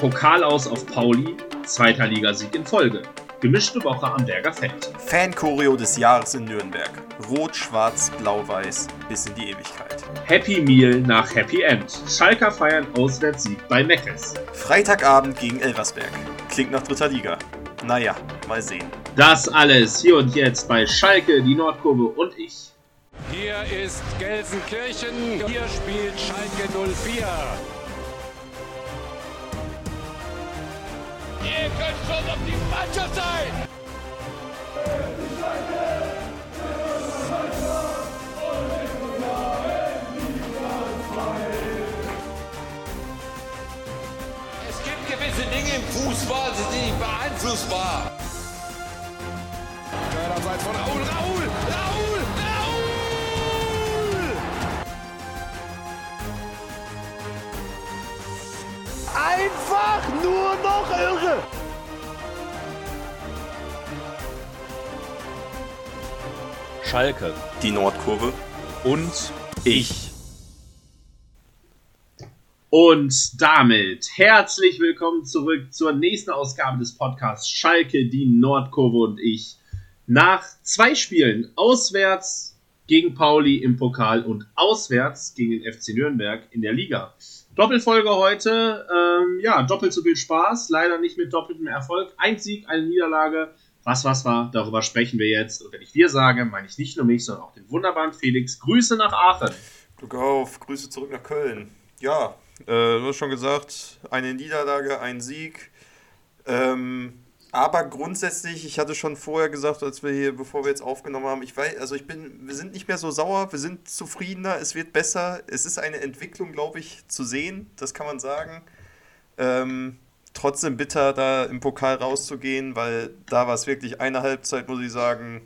Pokal aus auf Pauli, zweiter Ligasieg in Folge. Gemischte Woche am Berger Feld. Fan-Choreo des Jahres in Nürnberg. Rot, Schwarz, Blau, Weiß bis in die Ewigkeit. Happy Meal nach Happy End. Schalker feiern Auswärtssieg bei Meckes. Freitagabend gegen Elversberg. Klingt nach dritter Liga. Naja, mal sehen. Das alles hier und jetzt bei Schalke, die Nordkurve und ich. Hier ist Gelsenkirchen. Hier spielt Schalke 04. Könnt schon auf die Mannschaft sein! Es gibt gewisse Dinge im Fußball, die sind nicht beeinflussbar. Abseits von Raul, Raul, Raul, Raul! Einfach nur noch irre! Schalke Die Nordkurve. und ich. Und damit herzlich willkommen zurück zur nächsten Ausgabe des Podcasts Schalke, die Nordkurve und ich. Nach zwei Spielen auswärts gegen Pauli im Pokal und auswärts gegen den FC Nürnberg in der Liga. Doppelfolge heute, ähm, ja, doppelt so viel Spaß, leider nicht mit doppeltem Erfolg. Ein Sieg, eine Niederlage. Was, was war, darüber sprechen wir jetzt. Und wenn ich wir sage, meine ich nicht nur mich, sondern auch den wunderbaren Felix. Grüße nach Aachen. Glück auf, Grüße zurück nach Köln. Ja, äh, du hast schon gesagt, eine Niederlage, ein Sieg. Ähm, aber grundsätzlich, ich hatte schon vorher gesagt, als wir hier, bevor wir jetzt aufgenommen haben, ich weiß, also ich bin, wir sind nicht mehr so sauer, wir sind zufriedener, es wird besser. Es ist eine Entwicklung, glaube ich, zu sehen, das kann man sagen. Ähm, trotzdem bitter, da im Pokal rauszugehen, weil da war es wirklich eine Halbzeit, muss ich sagen,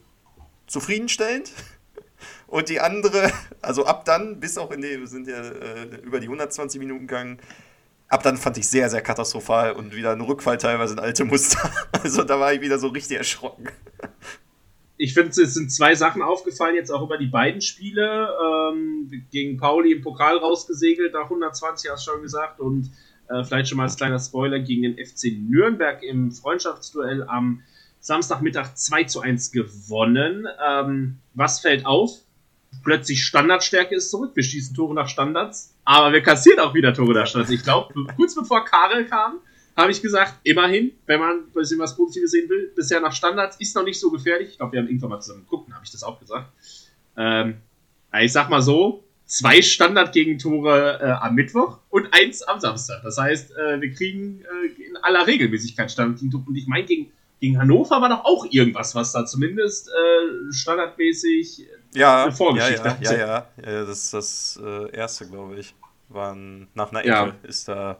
zufriedenstellend. Und die andere, also ab dann, bis auch in die, wir sind ja äh, über die 120 Minuten gegangen, ab dann fand ich sehr, sehr katastrophal und wieder ein Rückfall teilweise in alte Muster. Also da war ich wieder so richtig erschrocken. ich finde, es sind zwei Sachen aufgefallen, jetzt auch über die beiden Spiele. Ähm, gegen Pauli im Pokal rausgesegelt, nach 120 hast du schon gesagt. Und äh, vielleicht schon mal als kleiner Spoiler gegen den FC Nürnberg im Freundschaftsduell am Samstagmittag 2 zu 1 gewonnen. Ähm, was fällt auf? Plötzlich Standardstärke ist zurück. Wir schießen Tore nach Standards, aber wir kassieren auch wieder Tore nach Standards. Ich glaube, kurz bevor Karel kam, habe ich gesagt, immerhin, wenn man ein bisschen was Positives sehen will, bisher nach Standards ist noch nicht so gefährlich. Ich glaube, wir haben irgendwann mal zusammen geguckt, habe ich das auch gesagt. Ähm, ich sag mal so, zwei Standard-Gegentore äh, am Mittwoch und eins am Samstag. Das heißt, äh, wir kriegen äh, in aller Regelmäßigkeit Standard-Gegentore. Und ich meine, gegen, gegen Hannover war doch auch irgendwas, was da zumindest äh, standardmäßig Ja, Eine Vorgeschichte ja, ja, hatte. ja, ja, ja. Das ist das äh, erste, glaube ich. War ein, nach einer Ecke Ja. ist da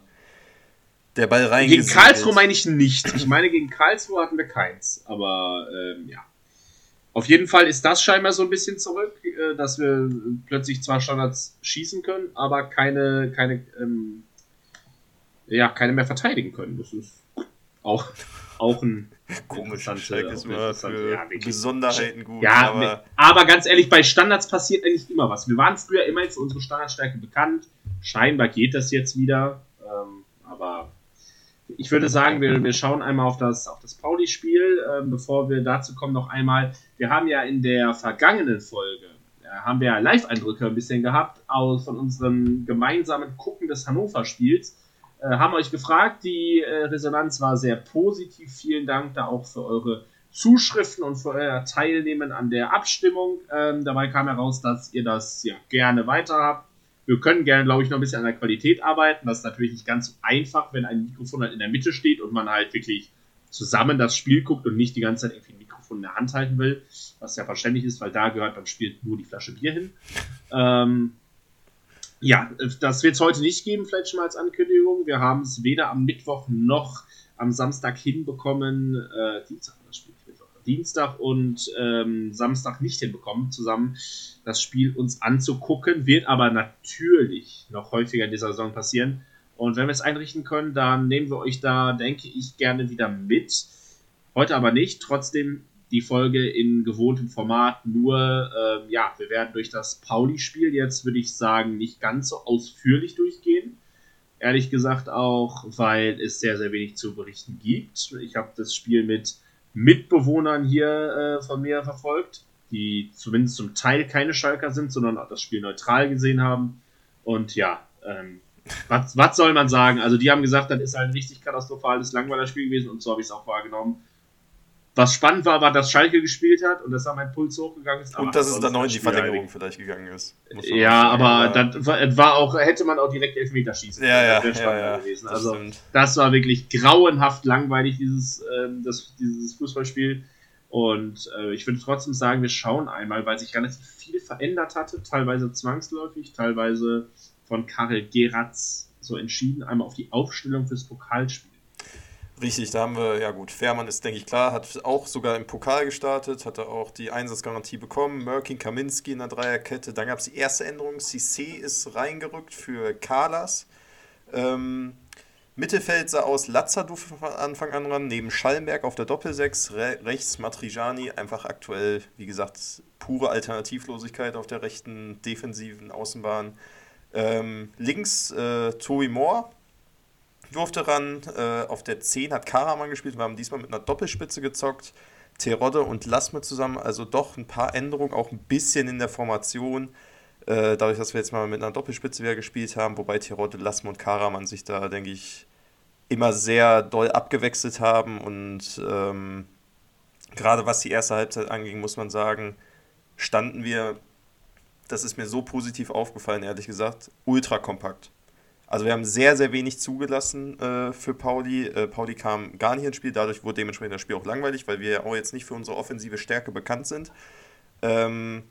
der Ball Gegen reingesegelt. Karlsruhe meine ich nicht. Ich meine, gegen Karlsruhe hatten wir keins. Aber ähm, ja. Auf jeden Fall ist das scheinbar so ein bisschen zurück, äh, dass wir plötzlich zwar Standards schießen können, aber keine, keine, ähm, ja, keine mehr verteidigen können. Das ist auch, auch ein Komisch, interessante- Schalke ist interessante- für ja. Besonderheiten gut. Ja, aber aber, ganz ehrlich, bei Standards passiert eigentlich immer was. Wir waren früher immer für unsere Standardstärke bekannt. Scheinbar geht das jetzt wieder. Ähm, aber ich würde sagen, wir, wir schauen einmal auf das, auf das Pauli-Spiel. Ähm, bevor wir dazu kommen, noch einmal. Wir haben ja in der vergangenen Folge, haben wir Live-Eindrücke ein bisschen gehabt aus, von unserem gemeinsamen Gucken des Hannover-Spiels. Äh, haben euch gefragt, die äh, Resonanz war sehr positiv. Vielen Dank da auch für eure Zuschriften und für euer Teilnehmen an der Abstimmung. Ähm, dabei kam heraus, dass ihr das ja gerne weiter habt. Wir können gerne, glaube ich, noch ein bisschen an der Qualität arbeiten. Das ist natürlich nicht ganz so einfach, wenn ein Mikrofon halt in der Mitte steht und man halt wirklich zusammen das Spiel guckt und nicht die ganze Zeit irgendwie Mikrofon der Hand halten will, was ja verständlich ist, weil da gehört beim Spiel nur die Flasche Bier hin. Ähm, ja, das wird es heute nicht geben, vielleicht schon mal als Ankündigung. Wir haben es weder am Mittwoch noch am Samstag hinbekommen, äh, Dienstag das Spiel, Dienstag und ähm, Samstag nicht hinbekommen, zusammen das Spiel uns anzugucken. Wird aber natürlich noch häufiger in dieser Saison passieren. Und wenn wir es einrichten können, dann nehmen wir euch da, denke ich, gerne wieder mit. Heute aber nicht. Trotzdem die Folge in gewohntem Format. Nur, ähm, ja, wir werden durch das Pauli-Spiel jetzt, würde ich sagen, nicht ganz so ausführlich durchgehen. Ehrlich gesagt auch, weil es sehr, sehr wenig zu berichten gibt. Ich habe das Spiel mit Mitbewohnern hier äh, von mir verfolgt, die zumindest zum Teil keine Schalker sind, sondern auch das Spiel neutral gesehen haben. Und ja, ähm, was, was soll man sagen? Also die haben gesagt, das ist ein richtig katastrophales Langweiler-Spiel gewesen und so habe ich es auch wahrgenommen. Was spannend war, war, dass Schalke gespielt hat und dass da mein Puls hochgegangen ist. Und dass es dann noch in die Verlängerung vielleicht gegangen ist. Ja, aber das war, auch, hätte man auch direkt Elfmeter schießen können. Ja, ja, ja, ja, gewesen. Das also stimmt. das war wirklich grauenhaft langweilig, dieses, äh, das, dieses Fußballspiel. Und äh, ich würde trotzdem sagen, wir schauen einmal, weil sich relativ viel verändert hatte, teilweise zwangsläufig, teilweise von Karel Geratz so entschieden, einmal auf die Aufstellung fürs Pokalspiel. Richtig, da haben wir, ja gut, Fährmann ist, denke ich, klar, hat auch sogar im Pokal gestartet, hatte auch die Einsatzgarantie bekommen, Merkin, Kaminski in der Dreierkette, dann gab es die erste Änderung, Cissé ist reingerückt für Kalas. Ähm, Mittelfeld sah aus Lazadu von Anfang an ran, neben Schallenberg auf der Doppelsechs, re rechts Matrijani, einfach aktuell, wie gesagt, pure Alternativlosigkeit auf der rechten defensiven Außenbahn. Ähm, links äh, Tobi Moore, durfte ran. Äh, auf der 10 hat Karaman gespielt. Wir haben diesmal mit einer Doppelspitze gezockt. Terodde und Lasme zusammen. Also doch ein paar Änderungen, auch ein bisschen in der Formation. Äh, dadurch, dass wir jetzt mal mit einer Doppelspitze wieder gespielt haben. Wobei Terodde, Lasme und Karaman sich da, denke ich, immer sehr doll abgewechselt haben. Und ähm, gerade was die erste Halbzeit anging, muss man sagen, standen wir, das ist mir so positiv aufgefallen, ehrlich gesagt, ultra kompakt. Also wir haben sehr, sehr wenig zugelassen äh, für Pauli. Äh, Pauli kam gar nicht ins Spiel, dadurch wurde dementsprechend das Spiel auch langweilig, weil wir ja auch jetzt nicht für unsere offensive Stärke bekannt sind. Ähm,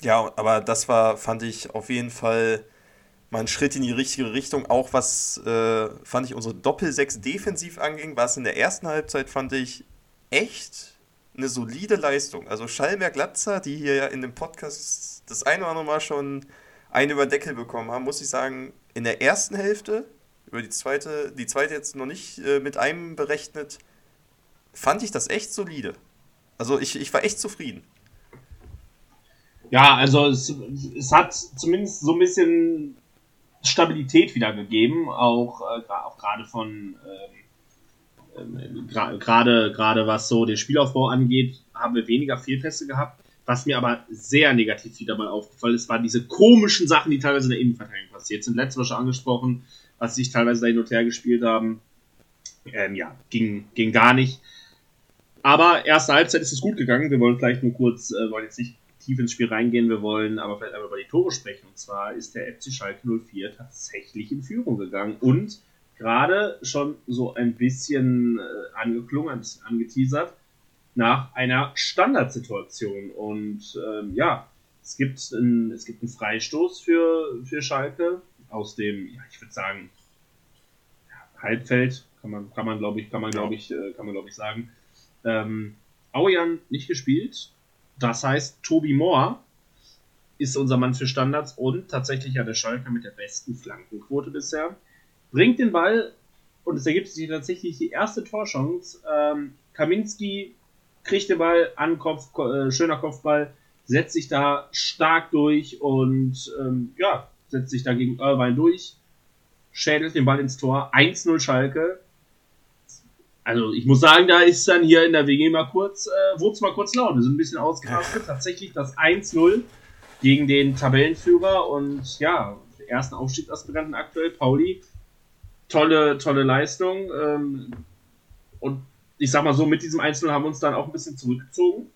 ja, aber das war, fand ich auf jeden Fall mal ein Schritt in die richtige Richtung. Auch was, äh, fand ich, unsere Doppel-6 defensiv anging, war es in der ersten Halbzeit, fand ich echt eine solide Leistung. Also Schallmer-Glatzer, die hier ja in dem Podcast das eine oder andere Mal schon einen über Deckel bekommen haben, muss ich sagen, in der ersten Hälfte, über die zweite, die zweite jetzt noch nicht äh, mit einem berechnet, fand ich das echt solide. Also ich, ich war echt zufrieden. Ja, also es, es hat zumindest so ein bisschen Stabilität wieder gegeben, auch, äh, auch gerade von ähm, ähm gerade gerade was so den Spielaufbau angeht, haben wir weniger Fehlpässe gehabt. Was mir aber sehr negativ wieder mal aufgefallen ist, waren diese komischen Sachen, die teilweise in der Innenverteidigung passiert sind. Letztes Mal schon angesprochen, was sich teilweise da hin und her gespielt haben. Ähm, ja, ging, ging gar nicht. Aber erste Halbzeit ist es gut gegangen. Wir wollen vielleicht nur kurz, äh, wollen jetzt nicht tief ins Spiel reingehen, wir wollen aber vielleicht einmal über die Tore sprechen. Und zwar ist der FC Schalke 04 tatsächlich in Führung gegangen und gerade schon so ein bisschen äh, angeklungen, ein bisschen angeteasert nach einer Standardsituation. Und ähm, ja, es gibt, ein, es gibt einen Freistoß für, für Schalke aus dem, ja, ich würde sagen, Halbfeld, kann man, kann man glaube ich, kann man, glaube ich, äh, kann man, glaube ich, sagen. Ähm, Aujan nicht gespielt. Das heißt, Tobi Moore ist unser Mann für Standards und tatsächlich ja der Schalke mit der besten Flankenquote bisher. Bringt den Ball und es ergibt sich tatsächlich die erste Torchance. Ähm, Kaminski kriegt den Ball an Kopf, äh, schöner Kopfball, setzt sich da stark durch und ähm, ja, setzt sich da gegen Irvine durch, schädelt den Ball ins Tor, 1-0 Schalke. Also ich muss sagen, da ist dann hier in der WG mal kurz, äh, wurde es mal kurz laut. Wir sind ein bisschen ausgerastet. Tatsächlich das 1-0 gegen den Tabellenführer und ja, ersten Aufstiegsaspiranten aktuell, Pauli. Tolle, tolle Leistung. Ähm, und ich sag mal so, mit diesem Einzel haben wir uns dann auch ein bisschen zurückgezogen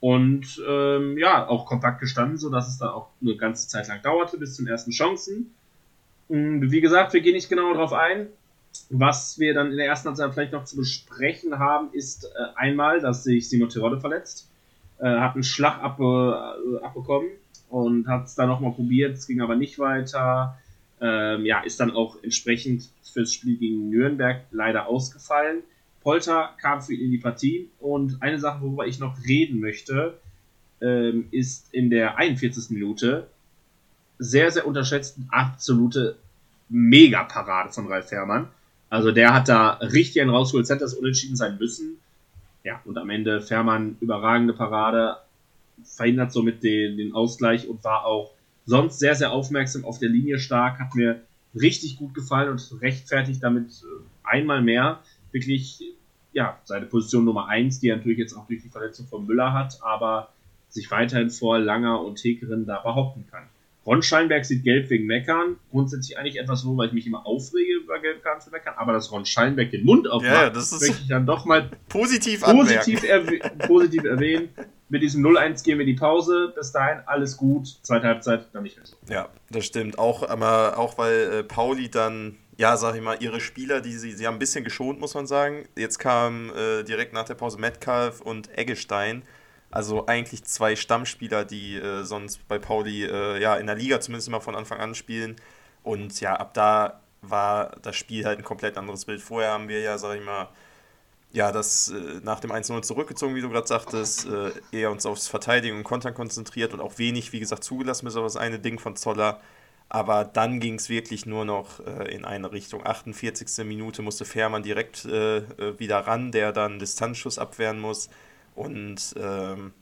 und ähm, ja, auch kompakt gestanden, sodass es dann auch eine ganze Zeit lang dauerte bis zu den ersten Chancen. Und wie gesagt, wir gehen nicht genau darauf ein. Was wir dann in der ersten Halbzeit vielleicht noch zu besprechen haben, ist äh, einmal, dass sich Simon Terodde verletzt, äh, hat einen Schlag ab, äh, abbekommen und hat es dann nochmal probiert, es ging aber nicht weiter. Ähm, ja, ist dann auch entsprechend fürs Spiel gegen Nürnberg leider ausgefallen. Polter kam für ihn in die Partie und eine Sache, worüber ich noch reden möchte, ähm, ist in der 41. Minute sehr, sehr unterschätzt absolute Mega-Parade von Ralf Herrmann. Also der hat da richtig einen rausgeholt, hätte das unentschieden sein müssen. Ja, und am Ende Fährmann überragende Parade, verhindert somit den, den Ausgleich und war auch sonst sehr, sehr aufmerksam auf der Linie stark, hat mir richtig gut gefallen und rechtfertigt damit äh, einmal mehr wirklich ja, seine Position Nummer 1, die er natürlich jetzt auch durch die Verletzung von Müller hat, aber sich weiterhin vor Langer und Tekerin da behaupten kann. Ron Scheinberg sieht gelb wegen Meckern. Grundsätzlich eigentlich etwas so, weil ich mich immer aufrege über Gelbkarten zu meckern. Aber dass Ron Scheinberg den Mund aufmacht, ja, das ist möchte ich dann doch mal positiv, positiv, erwäh positiv erwähnen. Mit diesem 0-1 gehen wir in die Pause. Bis dahin alles gut. Zweite Halbzeit dann nicht mehr so. Ja, das stimmt. Auch, aber auch weil äh, Pauli dann, ja, sag ich mal, ihre Spieler, die sie, sie haben ein bisschen geschont, muss man sagen. Jetzt kam äh, direkt nach der Pause Metcalf und Eggestein also eigentlich zwei Stammspieler, die äh, sonst bei Pauli äh, ja in der Liga zumindest immer von Anfang an spielen. Und ja, ab da war das Spiel halt ein komplett anderes Bild. Vorher haben wir ja, sag ich mal, ja, das äh, nach dem 1-0 zurückgezogen, wie du gerade sagtest, äh, eher uns aufs Verteidigen und Kontern konzentriert und auch wenig, wie gesagt, zugelassen, bis auf das eine Ding von Zoller. Aber dann ging es wirklich nur noch äh, in eine Richtung. 48. Minute musste Fährmann direkt äh, äh, wieder ran, der dann Distanzschuss abwehren muss. Und ähm,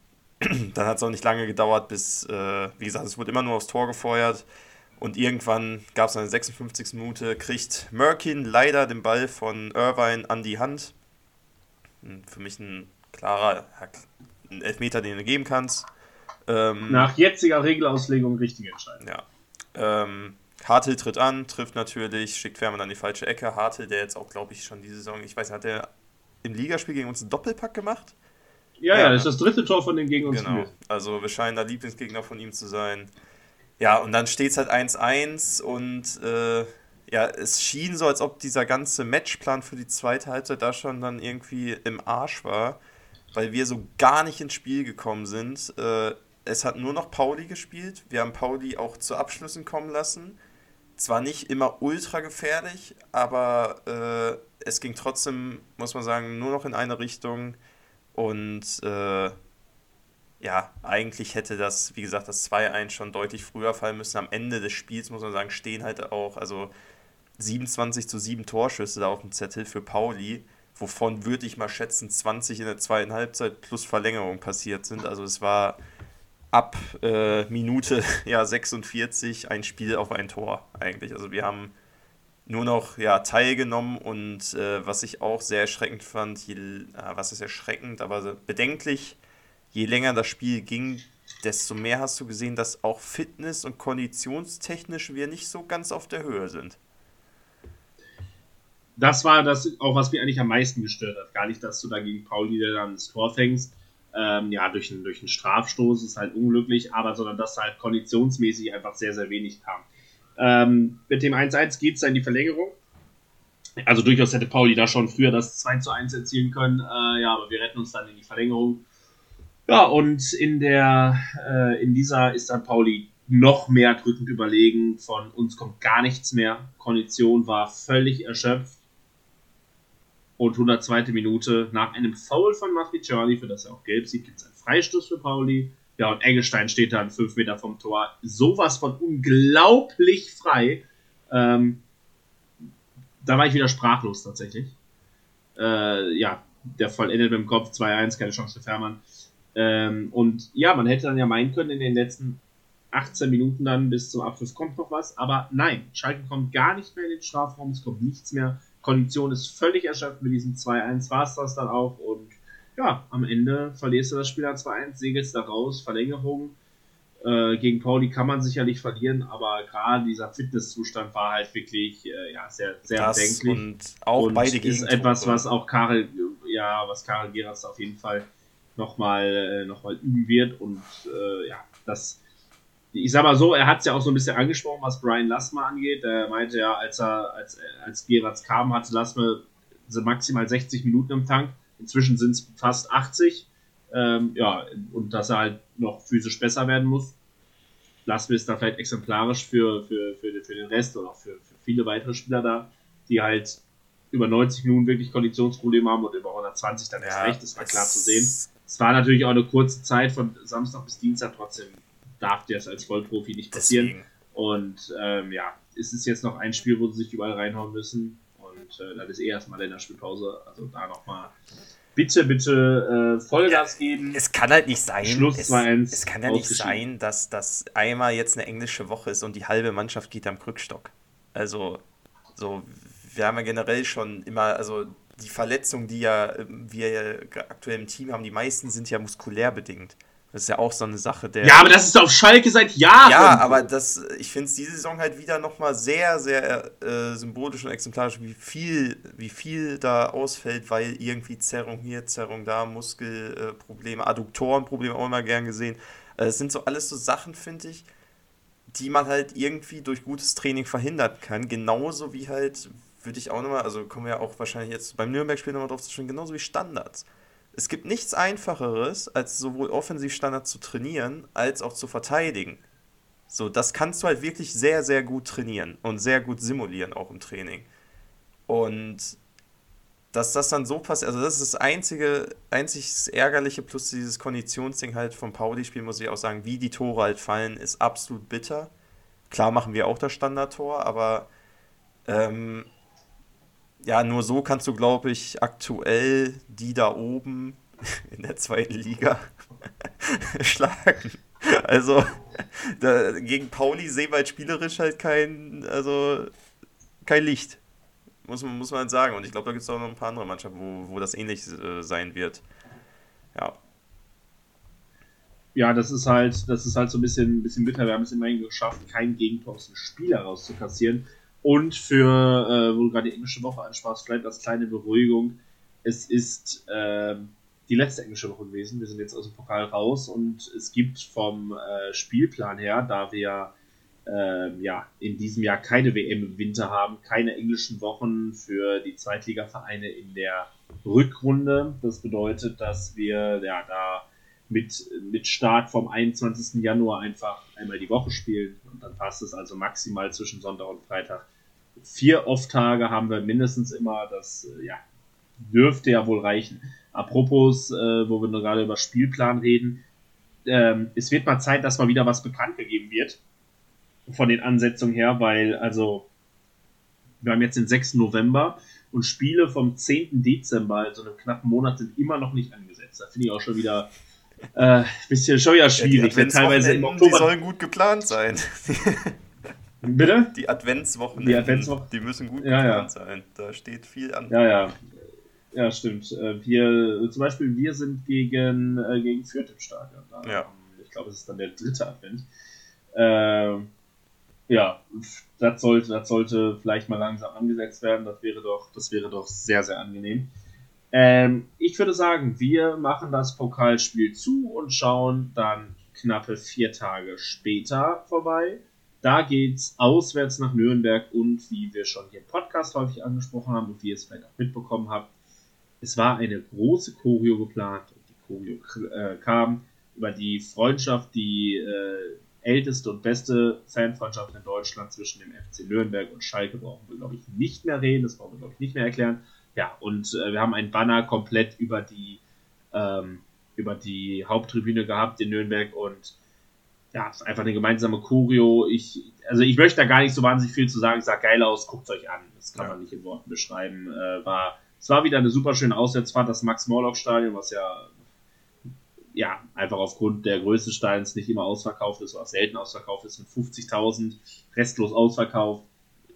dann hat es auch nicht lange gedauert, bis, äh, wie gesagt, es wurde immer nur aufs Tor gefeuert. Und irgendwann gab es eine 56. Minute, kriegt Merkin leider den Ball von Irvine an die Hand. Für mich ein klarer ein Elfmeter, den du geben kannst. Ähm, Nach jetziger Regelauslegung richtige Entscheidung. Ja. Ähm, Hartl tritt an, trifft natürlich, schickt Fährmann an die falsche Ecke. Hartl, der jetzt auch, glaube ich, schon diese Saison, ich weiß nicht, hat er im Ligaspiel gegen uns einen Doppelpack gemacht? Ja, ja, das ist das dritte Tor von dem gegen uns genau. Also wir scheinen da Lieblingsgegner von ihm zu sein. Ja, und dann steht es halt 1-1 und äh, ja, es schien so, als ob dieser ganze Matchplan für die zweite Halbzeit da schon dann irgendwie im Arsch war, weil wir so gar nicht ins Spiel gekommen sind. Äh, es hat nur noch Pauli gespielt. Wir haben Pauli auch zu Abschlüssen kommen lassen. Zwar nicht immer ultra gefährlich, aber äh, es ging trotzdem, muss man sagen, nur noch in eine Richtung. Und äh, ja, eigentlich hätte das, wie gesagt, das 2-1 schon deutlich früher fallen müssen. Am Ende des Spiels, muss man sagen, stehen halt auch, also 27 zu 7 Torschüsse da auf dem Zettel für Pauli, wovon würde ich mal schätzen, 20 in der zweiten Halbzeit plus Verlängerung passiert sind. Also es war ab äh, Minute ja, 46 ein Spiel auf ein Tor eigentlich. Also wir haben nur noch ja, teilgenommen und äh, was ich auch sehr erschreckend fand, je, äh, was ist erschreckend, aber bedenklich, je länger das Spiel ging, desto mehr hast du gesehen, dass auch Fitness- und konditionstechnisch wir nicht so ganz auf der Höhe sind. Das war das auch, was mir eigentlich am meisten gestört hat. Gar nicht, dass du da gegen Pauli dann das Tor fängst. Ähm, ja, durch einen, durch einen Strafstoß ist halt unglücklich, aber sondern dass halt konditionsmäßig einfach sehr, sehr wenig kam. Ähm, mit dem 1-1 geht es dann in die Verlängerung. Also durchaus hätte Pauli da schon früher das 2 1 erzielen können. Äh, ja, aber wir retten uns dann in die Verlängerung. Ja, und in der äh, in dieser ist dann Pauli noch mehr drückend überlegen. Von uns kommt gar nichts mehr. Kondition war völlig erschöpft. Und 102. Minute nach einem Foul von Matriciani, für das er auch gelb sieht, gibt es einen Freistoß für Pauli. Ja, und Eggestein steht dann fünf Meter vom Tor. Sowas von unglaublich frei. Ähm, da war ich wieder sprachlos tatsächlich. Äh, ja, der vollendet mit dem Kopf 2-1, keine Chance für Fährmann. Ähm, und ja, man hätte dann ja meinen können, in den letzten 18 Minuten dann bis zum Abschluss kommt noch was, aber nein, Schalke kommt gar nicht mehr in den Strafraum, es kommt nichts mehr. Kondition ist völlig erschöpft mit diesem 2-1, war es das dann auch und ja, am Ende verlierst du das Spiel 2-1, segelst da raus, Verlängerung. Äh, gegen Pauli kann man sicherlich verlieren, aber gerade dieser Fitnesszustand war halt wirklich äh, ja, sehr, sehr das bedenklich. Und auch und beide ist etwas, was auch Karel, ja, was Karel Geras auf jeden Fall nochmal äh, noch mal üben wird. Und äh, ja, das, ich sag mal so, er hat es ja auch so ein bisschen angesprochen, was Brian Lassmer angeht. Er meinte ja, als er, als, als Geratz kam, hatte Lassmer maximal 60 Minuten im Tank. Inzwischen sind es fast 80. Ähm, ja, und dass er halt noch physisch besser werden muss. Wir es da vielleicht exemplarisch für, für, für, für den Rest oder auch für, für viele weitere Spieler da, die halt über 90 Minuten wirklich Konditionsprobleme haben und über 120 dann erst ja, recht, das war klar zu sehen. Es war natürlich auch eine kurze Zeit von Samstag bis Dienstag, trotzdem darf dir das als Vollprofi nicht passieren. Deswegen. Und ähm, ja, es ist jetzt noch ein Spiel, wo sie sich überall reinhauen müssen. Und äh, das ist eh erstmal Länderspielpause. Also da nochmal bitte, bitte äh, Vollgas ja, geben. Es kann halt nicht sein. Schluss es, es kann ja nicht sein, dass das einmal jetzt eine englische Woche ist und die halbe Mannschaft geht am Krückstock. Also, so, wir haben ja generell schon immer, also die Verletzungen, die ja wir ja aktuell im Team haben, die meisten sind ja muskulär bedingt. Das ist ja auch so eine Sache der. Ja, aber das ist auf Schalke seit Jahren. Ja, aber das, ich finde es diese Saison halt wieder nochmal sehr, sehr äh, symbolisch und exemplarisch, wie viel, wie viel da ausfällt, weil irgendwie Zerrung hier, Zerrung da, Muskelprobleme, äh, Adduktorenprobleme auch immer gern gesehen. Es äh, sind so alles so Sachen, finde ich, die man halt irgendwie durch gutes Training verhindern kann. Genauso wie halt, würde ich auch nochmal, also kommen wir ja auch wahrscheinlich jetzt beim Nürnberg-Spiel nochmal drauf zu sprechen, genauso wie Standards. Es gibt nichts Einfacheres, als sowohl Offensivstandards zu trainieren, als auch zu verteidigen. So, das kannst du halt wirklich sehr, sehr gut trainieren und sehr gut simulieren, auch im Training. Und dass das dann so passiert, also das ist das einzige, einzig Ärgerliche plus dieses Konditionsding halt vom Pauli-Spiel, muss ich auch sagen, wie die Tore halt fallen, ist absolut bitter. Klar machen wir auch das Standardtor, aber ähm, ja, nur so kannst du, glaube ich, aktuell die da oben in der zweiten Liga schlagen. Also da, gegen Pauli sehen wir halt spielerisch halt kein, also kein Licht. Muss man, muss man sagen. Und ich glaube, da gibt es auch noch ein paar andere Mannschaften, wo, wo das ähnlich äh, sein wird. Ja. Ja, das ist halt, das ist halt so ein bisschen, bisschen bitter. Wir haben es immerhin geschafft, kein Gegentor aus dem Spiel herauszukassieren. Und für, äh, wo du gerade die englische Woche ansprachst, vielleicht als kleine Beruhigung, es ist äh, die letzte englische Woche gewesen. Wir sind jetzt aus dem Pokal raus und es gibt vom äh, Spielplan her, da wir äh, ja, in diesem Jahr keine WM im Winter haben, keine englischen Wochen für die Zweitligavereine in der Rückrunde. Das bedeutet, dass wir ja da mit, mit Start vom 21. Januar einfach einmal die Woche spielen und dann passt es also maximal zwischen Sonntag und Freitag vier Off-Tage haben wir mindestens immer. Das äh, ja, dürfte ja wohl reichen. Apropos, äh, wo wir nur gerade über Spielplan reden, ähm, es wird mal Zeit, dass mal wieder was bekannt gegeben wird. Von den Ansetzungen her, weil, also, wir haben jetzt den 6. November und Spiele vom 10. Dezember, also einem knappen Monat, sind immer noch nicht angesetzt. Da finde ich auch schon wieder äh, bisschen schon wieder schwierig. Ja, teilweise im Oktober. Die sollen gut geplant sein. Bitte? Die Adventswochen. Die Adventswochen. Die müssen gut ja, ja. sein. Da steht viel an. Ja, ja. Ja, stimmt. Äh, wir, zum Beispiel, wir sind gegen, äh, gegen Fürth im Stadion. Da, ja. Ich glaube, es ist dann der dritte Advent. Äh, ja, das sollte, das sollte vielleicht mal langsam angesetzt werden. Das wäre doch, das wäre doch sehr, sehr angenehm. Ähm, ich würde sagen, wir machen das Pokalspiel zu und schauen dann knappe vier Tage später vorbei. Da geht es auswärts nach Nürnberg und wie wir schon hier im Podcast häufig angesprochen haben und wie ihr es vielleicht auch mitbekommen habt, es war eine große Choreo geplant und die Choreo äh, kam über die Freundschaft, die äh, älteste und beste Fanfreundschaft in Deutschland zwischen dem FC Nürnberg und Schalke brauchen wir, glaube ich, nicht mehr reden, das brauchen wir, glaube ich, nicht mehr erklären. Ja, und äh, wir haben ein Banner komplett über die, ähm, über die Haupttribüne gehabt in Nürnberg und ja, einfach eine gemeinsame Choreo. Ich, also ich möchte da gar nicht so wahnsinnig viel zu sagen. Es sah geil aus, guckt euch an. Das kann ja. man nicht in Worten beschreiben. Äh, war, es war wieder eine super schöne Auswärtsfahrt, das Max-Morlock-Stadion, was ja, ja einfach aufgrund der Größe des Steins nicht immer ausverkauft ist, oder selten ausverkauft ist, mit 50.000, restlos ausverkauft.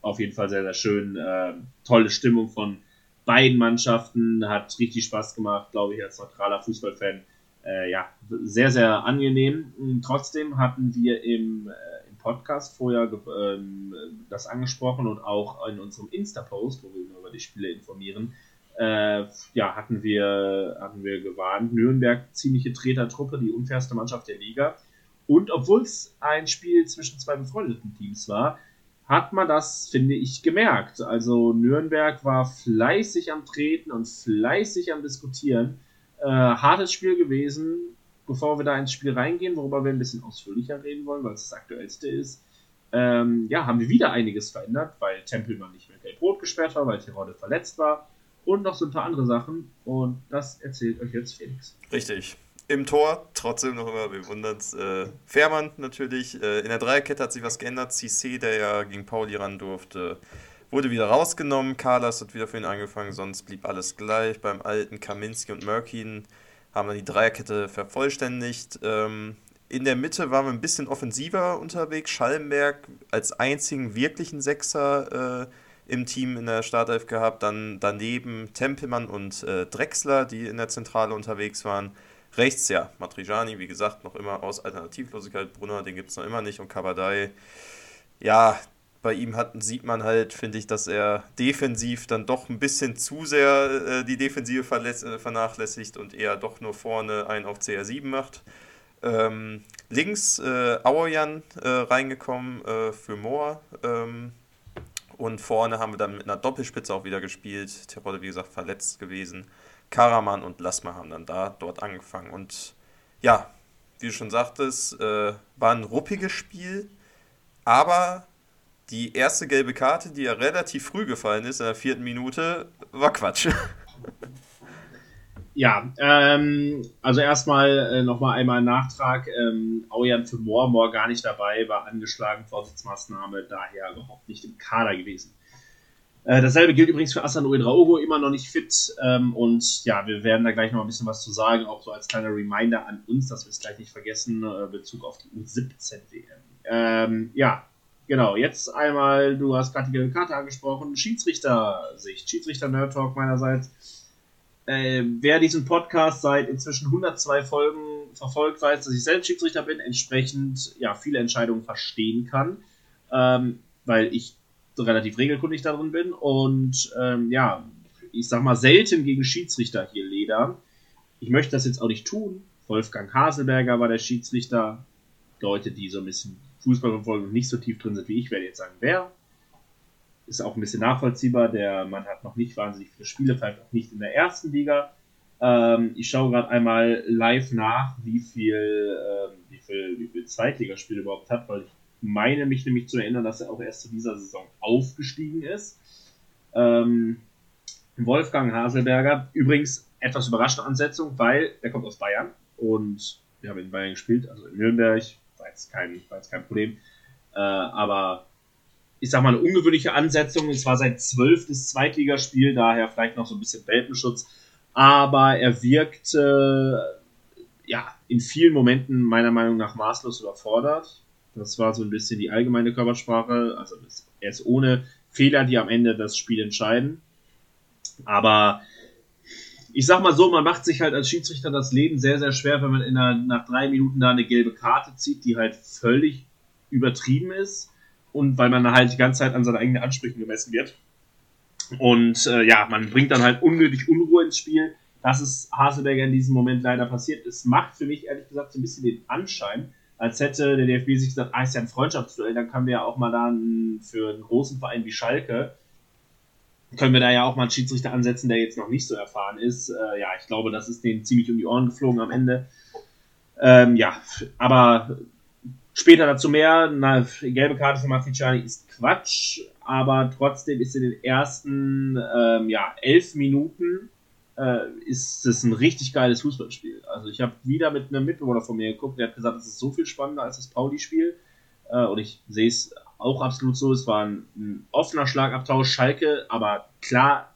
Auf jeden Fall sehr, sehr schön. Äh, tolle Stimmung von beiden Mannschaften, hat richtig Spaß gemacht, glaube ich, als neutraler Fußballfan äh, ja, sehr, sehr angenehm. Trotzdem hatten wir im, äh, im Podcast vorher ähm, das angesprochen und auch in unserem Insta-Post, wo wir über die Spiele informieren, äh, ja, hatten wir, hatten wir gewarnt, Nürnberg ziemliche Tretertruppe, die unfairste Mannschaft der Liga. Und obwohl es ein Spiel zwischen zwei befreundeten Teams war, hat man das, finde ich, gemerkt. Also Nürnberg war fleißig am Treten und fleißig am Diskutieren. Äh, hartes Spiel gewesen. Bevor wir da ins Spiel reingehen, worüber wir ein bisschen ausführlicher reden wollen, weil es das aktuellste ist, ähm, ja, haben wir wieder einiges verändert, weil Tempelmann nicht mehr gelb-rot gesperrt war, weil Tirode verletzt war und noch so ein paar andere Sachen. Und das erzählt euch jetzt Felix. Richtig. Im Tor, trotzdem noch immer bewundert. Äh, Fährmann natürlich. Äh, in der Dreierkette hat sich was geändert. CC, der ja gegen Pauli ran durfte, Wurde wieder rausgenommen, Carlos hat wieder für ihn angefangen, sonst blieb alles gleich. Beim alten Kaminski und Murkin haben dann die Dreierkette vervollständigt. Ähm, in der Mitte waren wir ein bisschen offensiver unterwegs. Schallenberg als einzigen wirklichen Sechser äh, im Team in der Startelf gehabt. Dann daneben Tempelmann und äh, Drexler, die in der Zentrale unterwegs waren. Rechts, ja, Matriciani, wie gesagt, noch immer aus Alternativlosigkeit. Brunner, den gibt es noch immer nicht. Und Kabadai, ja, bei ihm hat, sieht man halt, finde ich, dass er defensiv dann doch ein bisschen zu sehr äh, die Defensive äh, vernachlässigt und eher doch nur vorne einen auf CR7 macht. Ähm, links äh, Auerjan äh, reingekommen äh, für Mohr. Ähm, und vorne haben wir dann mit einer Doppelspitze auch wieder gespielt. Terodde, wie gesagt, verletzt gewesen. Karaman und Lasma haben dann da dort angefangen. Und ja, wie du schon sagtest, äh, war ein ruppiges Spiel. Aber die erste gelbe Karte, die ja relativ früh gefallen ist, in der vierten Minute, war Quatsch. Ja, ähm, also erstmal äh, nochmal einmal Nachtrag. Ähm, Aujan für Moor, Moor gar nicht dabei, war angeschlagen, Vorsichtsmaßnahme, daher überhaupt nicht im Kader gewesen. Äh, dasselbe gilt übrigens für Asan Uedraogo, immer noch nicht fit. Ähm, und ja, wir werden da gleich noch ein bisschen was zu sagen, auch so als kleiner Reminder an uns, dass wir es gleich nicht vergessen, äh, Bezug auf die U17-WM. Ähm, ja, genau, jetzt einmal, du hast gerade die gelbe Karte angesprochen, Schiedsrichter-Sicht, Schiedsrichter-Nerd Talk meinerseits äh, wer diesen Podcast seit inzwischen 102 Folgen verfolgt, weiß, dass ich selbst Schiedsrichter bin, entsprechend ja viele Entscheidungen verstehen kann, ähm, weil ich relativ regelkundig darin bin und ähm, ja, ich sag mal selten gegen Schiedsrichter hier ledern. Ich möchte das jetzt auch nicht tun. Wolfgang Haselberger war der Schiedsrichter. Leute, die so ein bisschen Fußball verfolgen und nicht so tief drin sind wie ich, werde jetzt sagen, wer ist auch ein bisschen nachvollziehbar. Der Mann hat noch nicht wahnsinnig viele Spiele, vielleicht auch nicht in der ersten Liga. Ähm, ich schaue gerade einmal live nach, wie viel, ähm, wie viel, wie viel Zweitligaspiele überhaupt hat, weil ich meine mich nämlich zu erinnern, dass er auch erst zu dieser Saison aufgestiegen ist. Ähm, Wolfgang Haselberger, übrigens etwas überraschende Ansetzung, weil er kommt aus Bayern und wir haben in Bayern gespielt, also in Nürnberg, war jetzt kein, war jetzt kein Problem. Äh, aber ich sag mal, eine ungewöhnliche Ansetzung. Es war sein zwölftes Zweitligaspiel, daher vielleicht noch so ein bisschen Welpenschutz. Aber er wirkte ja in vielen Momenten meiner Meinung nach maßlos überfordert. Das war so ein bisschen die allgemeine Körpersprache. Also er ist ohne Fehler, die am Ende das Spiel entscheiden. Aber ich sag mal so, man macht sich halt als Schiedsrichter das Leben sehr, sehr schwer, wenn man in einer, nach drei Minuten da eine gelbe Karte zieht, die halt völlig übertrieben ist und weil man halt die ganze Zeit an seine eigenen Ansprüchen gemessen wird. Und äh, ja, man bringt dann halt unnötig Unruhe ins Spiel. Das ist Haselberger in diesem Moment leider passiert. Es macht für mich ehrlich gesagt so ein bisschen den Anschein, als hätte der DFB sich gesagt, ah, ist ja ein Freundschaftsduell, dann können wir ja auch mal dann für einen großen Verein wie Schalke, können wir da ja auch mal einen Schiedsrichter ansetzen, der jetzt noch nicht so erfahren ist. Äh, ja, ich glaube, das ist denen ziemlich um die Ohren geflogen am Ende. Ähm, ja, aber Später dazu mehr. Eine gelbe Karte für Matriciani ist Quatsch, aber trotzdem ist in den ersten ähm, ja, elf Minuten äh, ist es ein richtig geiles Fußballspiel. Also ich habe wieder mit einem Mitbewohner von mir geguckt, der hat gesagt, es ist so viel spannender als das Pauli-Spiel. Äh, und ich sehe es auch absolut so. Es war ein, ein offener Schlagabtausch, Schalke, aber klar,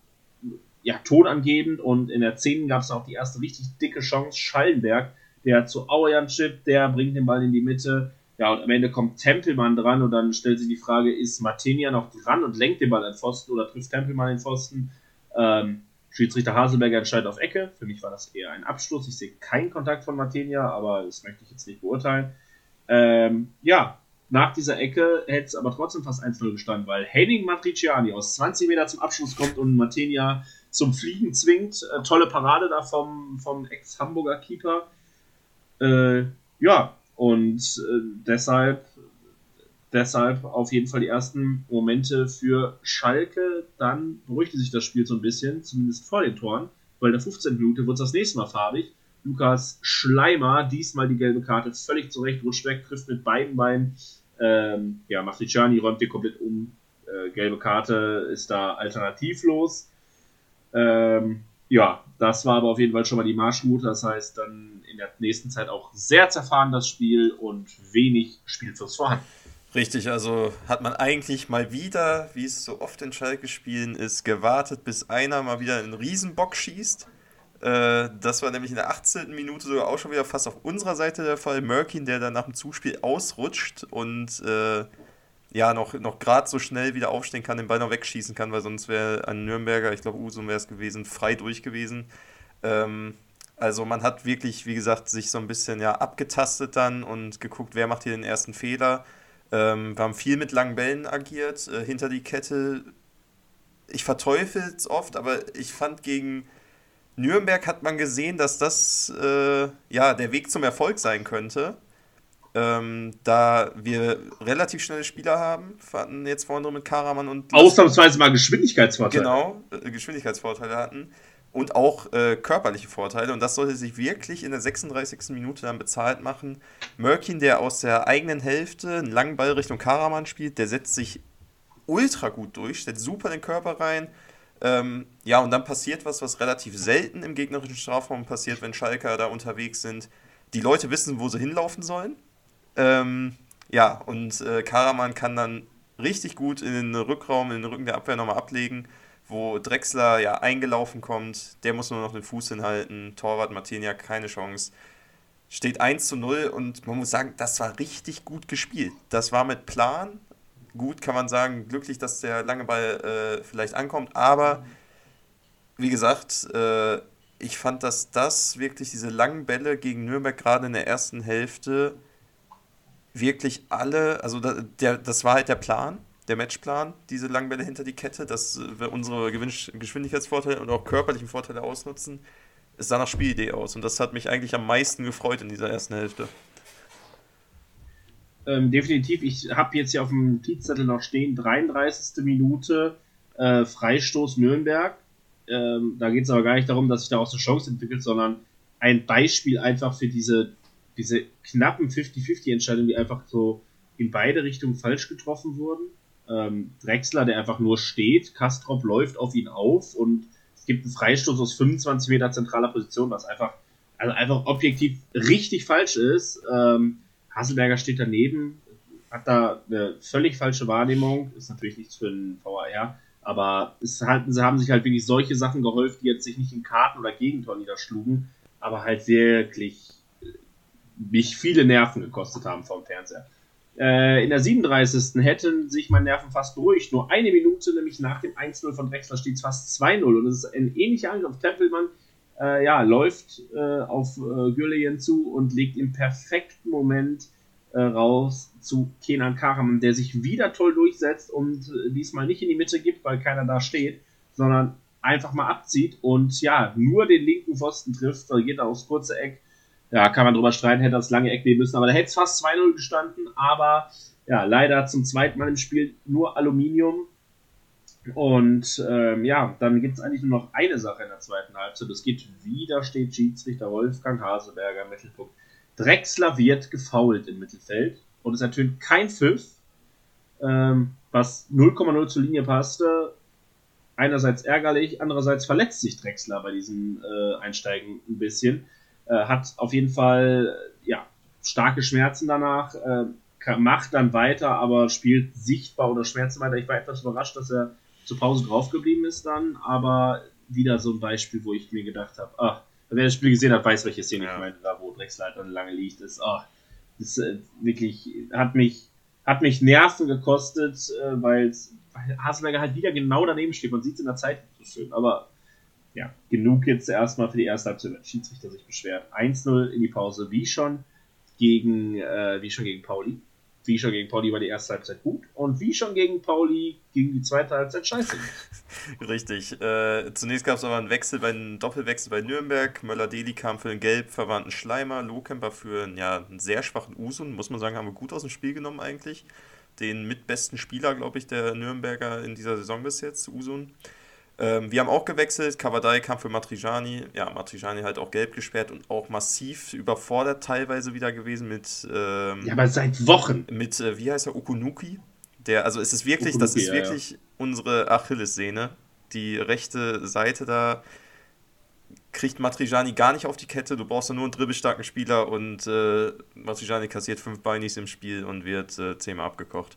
ja, tonangebend. Und in der 10. gab es auch die erste richtig dicke Chance. Schallenberg, der zu Auerjan chippt, der bringt den Ball in die Mitte ja, und am Ende kommt Tempelmann dran und dann stellt sich die Frage, ist Martinia noch dran und lenkt den Ball an Pfosten oder trifft Tempelmann den Pfosten? Ähm, Schiedsrichter Haselberger entscheidet auf Ecke. Für mich war das eher ein Abschluss. Ich sehe keinen Kontakt von Martinia, aber das möchte ich jetzt nicht beurteilen. Ähm, ja, nach dieser Ecke hätte es aber trotzdem fast 1-0 gestanden, weil Henning Matriciani aus 20 Meter zum Abschluss kommt und Martinia zum Fliegen zwingt. Äh, tolle Parade da vom, vom Ex-Hamburger Keeper. Äh, ja, und äh, deshalb, deshalb auf jeden Fall die ersten Momente für Schalke. Dann beruhigte sich das Spiel so ein bisschen, zumindest vor den Toren, weil der 15. Minute wird das nächste Mal farbig. Lukas Schleimer, diesmal die gelbe Karte, völlig zurecht, rutscht weg, trifft mit beiden Beinen. Ähm, ja, Matriciani räumt die komplett um. Äh, gelbe Karte ist da alternativlos. Ähm, ja, das war aber auf jeden Fall schon mal die Marschroute. Das heißt, dann in der nächsten Zeit auch sehr zerfahren das Spiel und wenig Spielfluss vorhanden. Richtig, also hat man eigentlich mal wieder, wie es so oft in Schalke-Spielen ist, gewartet, bis einer mal wieder einen Riesenbock schießt. Äh, das war nämlich in der 18. Minute sogar auch schon wieder fast auf unserer Seite der Fall. Merkin, der dann nach dem Zuspiel ausrutscht und äh, ja, noch, noch gerade so schnell wieder aufstehen kann, den Ball noch wegschießen kann, weil sonst wäre ein Nürnberger, ich glaube Usum wäre es gewesen, frei durch gewesen. Ähm, also man hat wirklich, wie gesagt, sich so ein bisschen ja abgetastet dann und geguckt, wer macht hier den ersten Fehler. Ähm, wir haben viel mit langen Bällen agiert, äh, hinter die Kette. Ich verteufel es oft, aber ich fand gegen Nürnberg hat man gesehen, dass das äh, ja der Weg zum Erfolg sein könnte. Ähm, da wir relativ schnelle Spieler haben, hatten jetzt vorhin mit Karaman und. Ausnahmsweise mal Geschwindigkeitsvorteile. Genau, äh, Geschwindigkeitsvorteile hatten und auch äh, körperliche Vorteile. Und das sollte sich wirklich in der 36. Minute dann bezahlt machen. Mörkin, der aus der eigenen Hälfte einen langen Ball Richtung Karaman spielt, der setzt sich ultra gut durch, stellt super den Körper rein. Ähm, ja, und dann passiert was, was relativ selten im gegnerischen Strafraum passiert, wenn Schalker da unterwegs sind. Die Leute wissen, wo sie hinlaufen sollen. Ähm, ja, und äh, Karaman kann dann richtig gut in den Rückraum, in den Rücken der Abwehr nochmal ablegen, wo Drexler ja eingelaufen kommt. Der muss nur noch den Fuß hinhalten. Torwart Martinia keine Chance. Steht 1 zu 0 und man muss sagen, das war richtig gut gespielt. Das war mit Plan. Gut kann man sagen, glücklich, dass der lange Ball äh, vielleicht ankommt, aber wie gesagt, äh, ich fand, dass das wirklich diese langen Bälle gegen Nürnberg gerade in der ersten Hälfte wirklich alle, also da, der, das war halt der Plan, der Matchplan, diese Langbälle hinter die Kette, dass wir unsere Geschwindigkeitsvorteile und auch körperlichen Vorteile ausnutzen. Es sah nach Spielidee aus und das hat mich eigentlich am meisten gefreut in dieser ersten Hälfte. Ähm, definitiv, ich habe jetzt hier auf dem Notizzettel noch stehen, 33. Minute, äh, Freistoß Nürnberg. Ähm, da geht es aber gar nicht darum, dass sich daraus eine Chance entwickelt, sondern ein Beispiel einfach für diese diese knappen 50-50-Entscheidungen, die einfach so in beide Richtungen falsch getroffen wurden. Ähm, Drexler, der einfach nur steht, Kastrop läuft auf ihn auf und es gibt einen Freistoß aus 25 Meter zentraler Position, was einfach, also einfach objektiv richtig falsch ist. Ähm, Hasselberger steht daneben, hat da eine völlig falsche Wahrnehmung, ist natürlich nichts für einen VAR, aber es halt, sie haben sich halt wirklich solche Sachen geholfen, die jetzt sich nicht in Karten oder Gegentor niederschlugen, aber halt wirklich mich viele Nerven gekostet haben vom Fernseher. Äh, in der 37. hätten sich meine Nerven fast beruhigt. Nur eine Minute, nämlich nach dem 1-0 von Drexler, steht es fast 2-0. Und es ist ein ähnlicher Angriff. Tempelmann äh, ja, läuft äh, auf äh, Gürleyen zu und legt im perfekten Moment äh, raus zu Kenan Karaman, der sich wieder toll durchsetzt und äh, diesmal nicht in die Mitte gibt, weil keiner da steht, sondern einfach mal abzieht und ja, nur den linken Pfosten trifft, da geht er aufs kurze Eck ja, kann man drüber streiten, hätte das lange Eck nehmen müssen, aber da hätte es fast 2-0 gestanden, aber ja, leider zum zweiten Mal im Spiel nur Aluminium. Und ähm, ja, dann gibt es eigentlich nur noch eine Sache in der zweiten Halbzeit. Es geht wieder, steht Schiedsrichter Wolfgang Haseberger im Mittelpunkt. Drexler wird gefault im Mittelfeld und es ertönt kein Pfiff, ähm, was 0,0 zur Linie passte. Einerseits ärgerlich, andererseits verletzt sich Drexler bei diesem äh, Einsteigen ein bisschen. Äh, hat auf jeden Fall ja, starke Schmerzen danach, äh, macht dann weiter, aber spielt sichtbar oder Schmerzen weiter. Ich war etwas überrascht, dass er zur Pause draufgeblieben ist dann, aber wieder so ein Beispiel, wo ich mir gedacht habe, ach, wer das Spiel gesehen hat, weiß, welche Szene ja. ich meine, da wo Drexler halt dann lange liegt, ist, ach, das äh, wirklich hat mich hat mich Nerven gekostet, äh, weil Haselberger halt wieder genau daneben steht. Man sieht es in der Zeit nicht so schön, aber ja, genug jetzt erstmal für die erste Halbzeit, wenn Schiedsrichter sich beschwert. 1-0 in die Pause, wie schon gegen, äh, wie schon gegen Pauli. Wie schon gegen Pauli war die erste Halbzeit gut und wie schon gegen Pauli ging die zweite Halbzeit scheiße. Richtig. Äh, zunächst gab es aber einen Wechsel, bei einem Doppelwechsel bei Nürnberg. Möller-Deli kam für den gelb verwandten Schleimer, Lohkemper für ja, einen sehr schwachen Usun. Muss man sagen, haben wir gut aus dem Spiel genommen eigentlich. Den mitbesten Spieler, glaube ich, der Nürnberger in dieser Saison bis jetzt, Usun. Ähm, wir haben auch gewechselt. Kavadai kam für Matrijani. Ja, Matrijani halt auch gelb gesperrt und auch massiv überfordert teilweise wieder gewesen mit. Ähm, ja, aber seit Wochen. Mit, äh, wie heißt er, Okunuki? Der, also es ist wirklich, Okunuki, das ist ja, wirklich ja. unsere Achillessehne. Die rechte Seite da kriegt Matrijani gar nicht auf die Kette. Du brauchst da nur einen dribbelstarken Spieler und äh, Matrijani kassiert fünf Beinis im Spiel und wird äh, zehnmal abgekocht.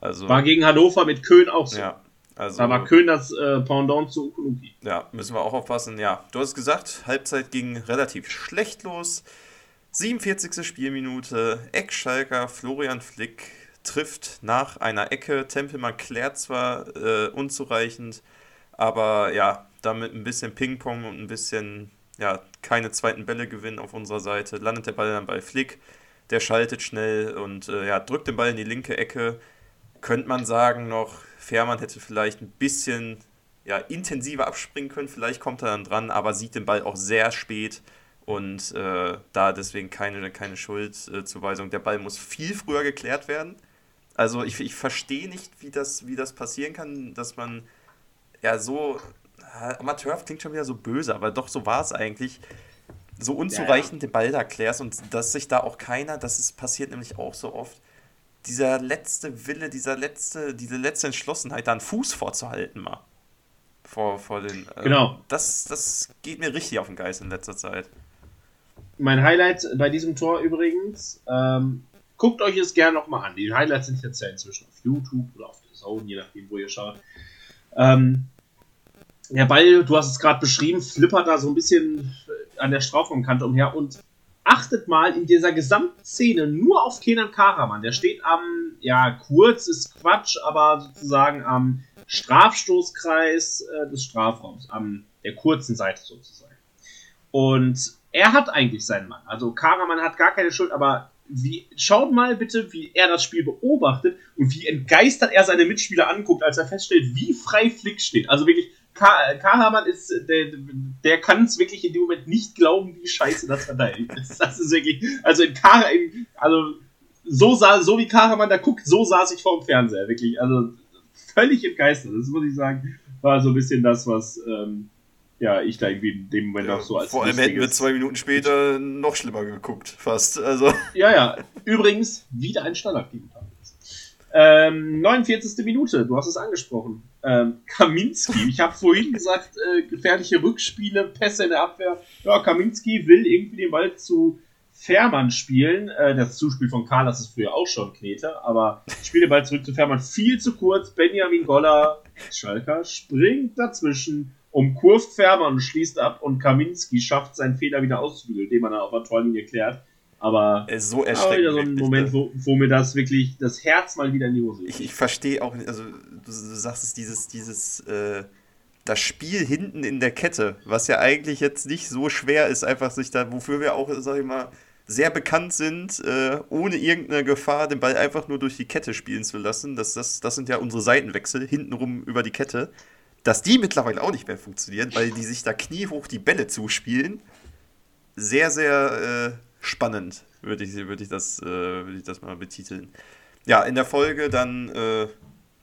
Also, War gegen Hannover mit Köln auch so. Ja, Also, da war Köln das äh, Pendant zu Ukunuki. Ja, müssen wir auch aufpassen. Ja, du hast gesagt, Halbzeit ging relativ schlecht los. 47. Spielminute, Eckschalker Florian Flick trifft nach einer Ecke. Tempelmann klärt zwar äh, unzureichend, aber ja, damit ein bisschen Ping-Pong und ein bisschen, ja, keine zweiten Bälle gewinnen auf unserer Seite. Landet der Ball dann bei Flick, der schaltet schnell und äh, ja, drückt den Ball in die linke Ecke. Könnte man sagen noch, Fährmann hätte vielleicht ein bisschen ja, intensiver abspringen können, vielleicht kommt er dann dran, aber sieht den Ball auch sehr spät und äh, da deswegen keine, keine Schuldzuweisung. Der Ball muss viel früher geklärt werden. Also ich, ich verstehe nicht, wie das, wie das passieren kann, dass man ja so, Amateur klingt schon wieder so böse, aber doch so war es eigentlich, so unzureichend ja, ja. den Ball da klärst und dass sich da auch keiner, das ist passiert nämlich auch so oft, dieser letzte Wille, dieser letzte, diese letzte Entschlossenheit, da einen Fuß vorzuhalten mal. Vor, vor den. Äh, genau. Das, das geht mir richtig auf den Geist in letzter Zeit. Mein Highlight bei diesem Tor übrigens, ähm, guckt euch es gerne nochmal an. Die Highlights sind jetzt ja inzwischen auf YouTube oder auf der Zone, je nachdem, wo ihr schaut. Ähm, der Ball, du hast es gerade beschrieben, flippert da so ein bisschen an der Strafraumkante umher und achtet mal in dieser gesamten Szene nur auf Kenan Karaman. Der steht am, ja, kurz ist Quatsch, aber sozusagen am Strafstoßkreis äh, des Strafraums, an der kurzen Seite sozusagen. Und er hat eigentlich seinen Mann. Also Karaman hat gar keine Schuld, aber wie, schaut mal bitte, wie er das Spiel beobachtet und wie entgeistert er seine Mitspieler anguckt, als er feststellt, wie frei Flick steht. Also wirklich, Kahamann ist, der, der kann es wirklich in dem Moment nicht glauben, wie scheiße das verteidigt ist. Das ist wirklich, also in Kah, also so sah, so wie Kahamann da guckt, so saß ich vor dem Fernseher, wirklich, also völlig entgeistert. Das muss ich sagen, war so ein bisschen das, was, ähm, ja, ich da irgendwie in dem Moment ja, auch so als. Vor allem hätten wir zwei Minuten später noch schlimmer geguckt, fast. Also. Ja, ja. Übrigens, wieder ein Standard gegen ähm, 49. Minute, du hast es angesprochen. Ähm, Kaminski, ich habe vorhin gesagt, äh, gefährliche Rückspiele, Pässe in der Abwehr. Ja, Kaminski will irgendwie den Ball zu Fährmann spielen. Äh, das Zuspiel von Carlos ist früher auch schon Knete, aber spielt den Ball zurück zu Fährmann viel zu kurz. Benjamin Goller, Schalker, springt dazwischen, umkurvt Fährmann und schließt ab und Kaminski schafft seinen Fehler wieder auszubügeln, den man dann auf der Torlinie klärt. Aber äh, so erschreckend. wieder so ein Moment, wo, wo, mir das wirklich das Herz mal wieder in die Hose Ich, ich verstehe auch nicht, also du, du, sagst es, dieses, dieses, äh, das Spiel hinten in der Kette, was ja eigentlich jetzt nicht so schwer ist, einfach sich da, wofür wir auch, sag ich mal, sehr bekannt sind, äh, ohne irgendeine Gefahr den Ball einfach nur durch die Kette spielen zu lassen. Das, das, das sind ja unsere Seitenwechsel, hintenrum über die Kette. Dass die mittlerweile auch nicht mehr funktionieren, weil die sich da kniehoch die Bälle zuspielen. Sehr, sehr äh, spannend, würde ich, würd ich, das, äh, würd ich das mal betiteln. Ja, in der Folge dann äh,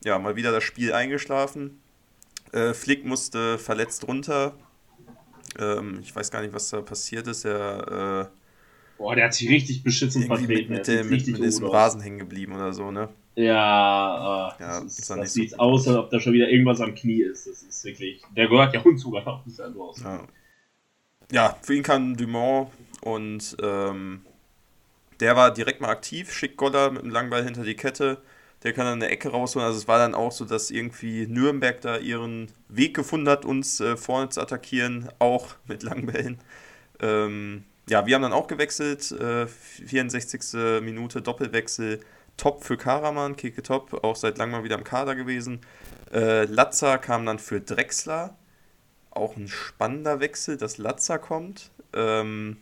ja, mal wieder das Spiel eingeschlafen. Äh, Flick musste verletzt runter. Ähm, ich weiß gar nicht, was da passiert ist. Er, äh, Boah, der hat sich richtig beschissen vertreten. Mit, mit, dem, mit, mit diesem Rasen hängen geblieben oder so, ne? Ja, ja das, ist, das sieht so aus, als ob da schon wieder irgendwas am Knie ist. Das ist wirklich. Der gehört ja uns sogar noch bisher los. Ja. ja, für ihn kann Dumont und ähm, der war direkt mal aktiv, schickt Goller mit einem Langball hinter die Kette. Der kann dann eine Ecke rausholen. Also es war dann auch so, dass irgendwie Nürnberg da ihren Weg gefunden hat, uns äh, vorne zu attackieren, auch mit Langbällen. Ähm, ja, wir haben dann auch gewechselt. Äh, 64. Minute Doppelwechsel. Top für Karaman, Keke Top, auch seit langem mal wieder im Kader gewesen. Äh, Latza kam dann für Drexler. Auch ein spannender Wechsel, dass Latza kommt. Ähm,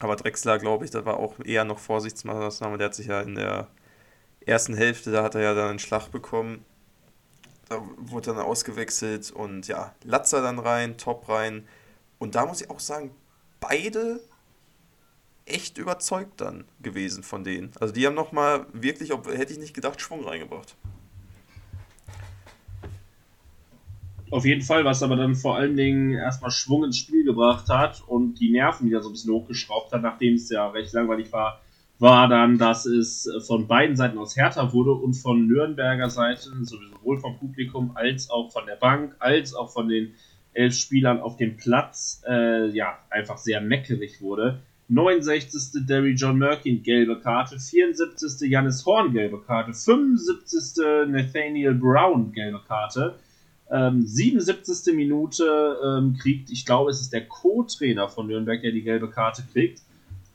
aber Drexler, glaube ich, das war auch eher noch Vorsichtsmaßnahme. Der hat sich ja in der ersten Hälfte, da hat er ja dann einen Schlag bekommen. Da wurde dann ausgewechselt und ja, Latzer dann rein, Top rein. Und da muss ich auch sagen, beide echt überzeugt dann gewesen von denen. Also die haben nochmal wirklich, hätte ich nicht gedacht, Schwung reingebracht. Auf jeden Fall, was aber dann vor allen Dingen erstmal Schwung ins Spiel gebracht hat und die Nerven wieder so ein bisschen hochgeschraubt hat, nachdem es ja recht langweilig war, war dann, dass es von beiden Seiten aus härter wurde und von Nürnberger Seite, sowohl vom Publikum als auch von der Bank, als auch von den elf Spielern auf dem Platz, äh, ja, einfach sehr meckerig wurde. 69. Derry John Merkin, gelbe Karte. 74. Janis Horn, gelbe Karte. 75. Nathaniel Brown, gelbe Karte. Ähm, 77. Minute ähm, kriegt, ich glaube, es ist der Co-Trainer von Nürnberg, der die gelbe Karte kriegt.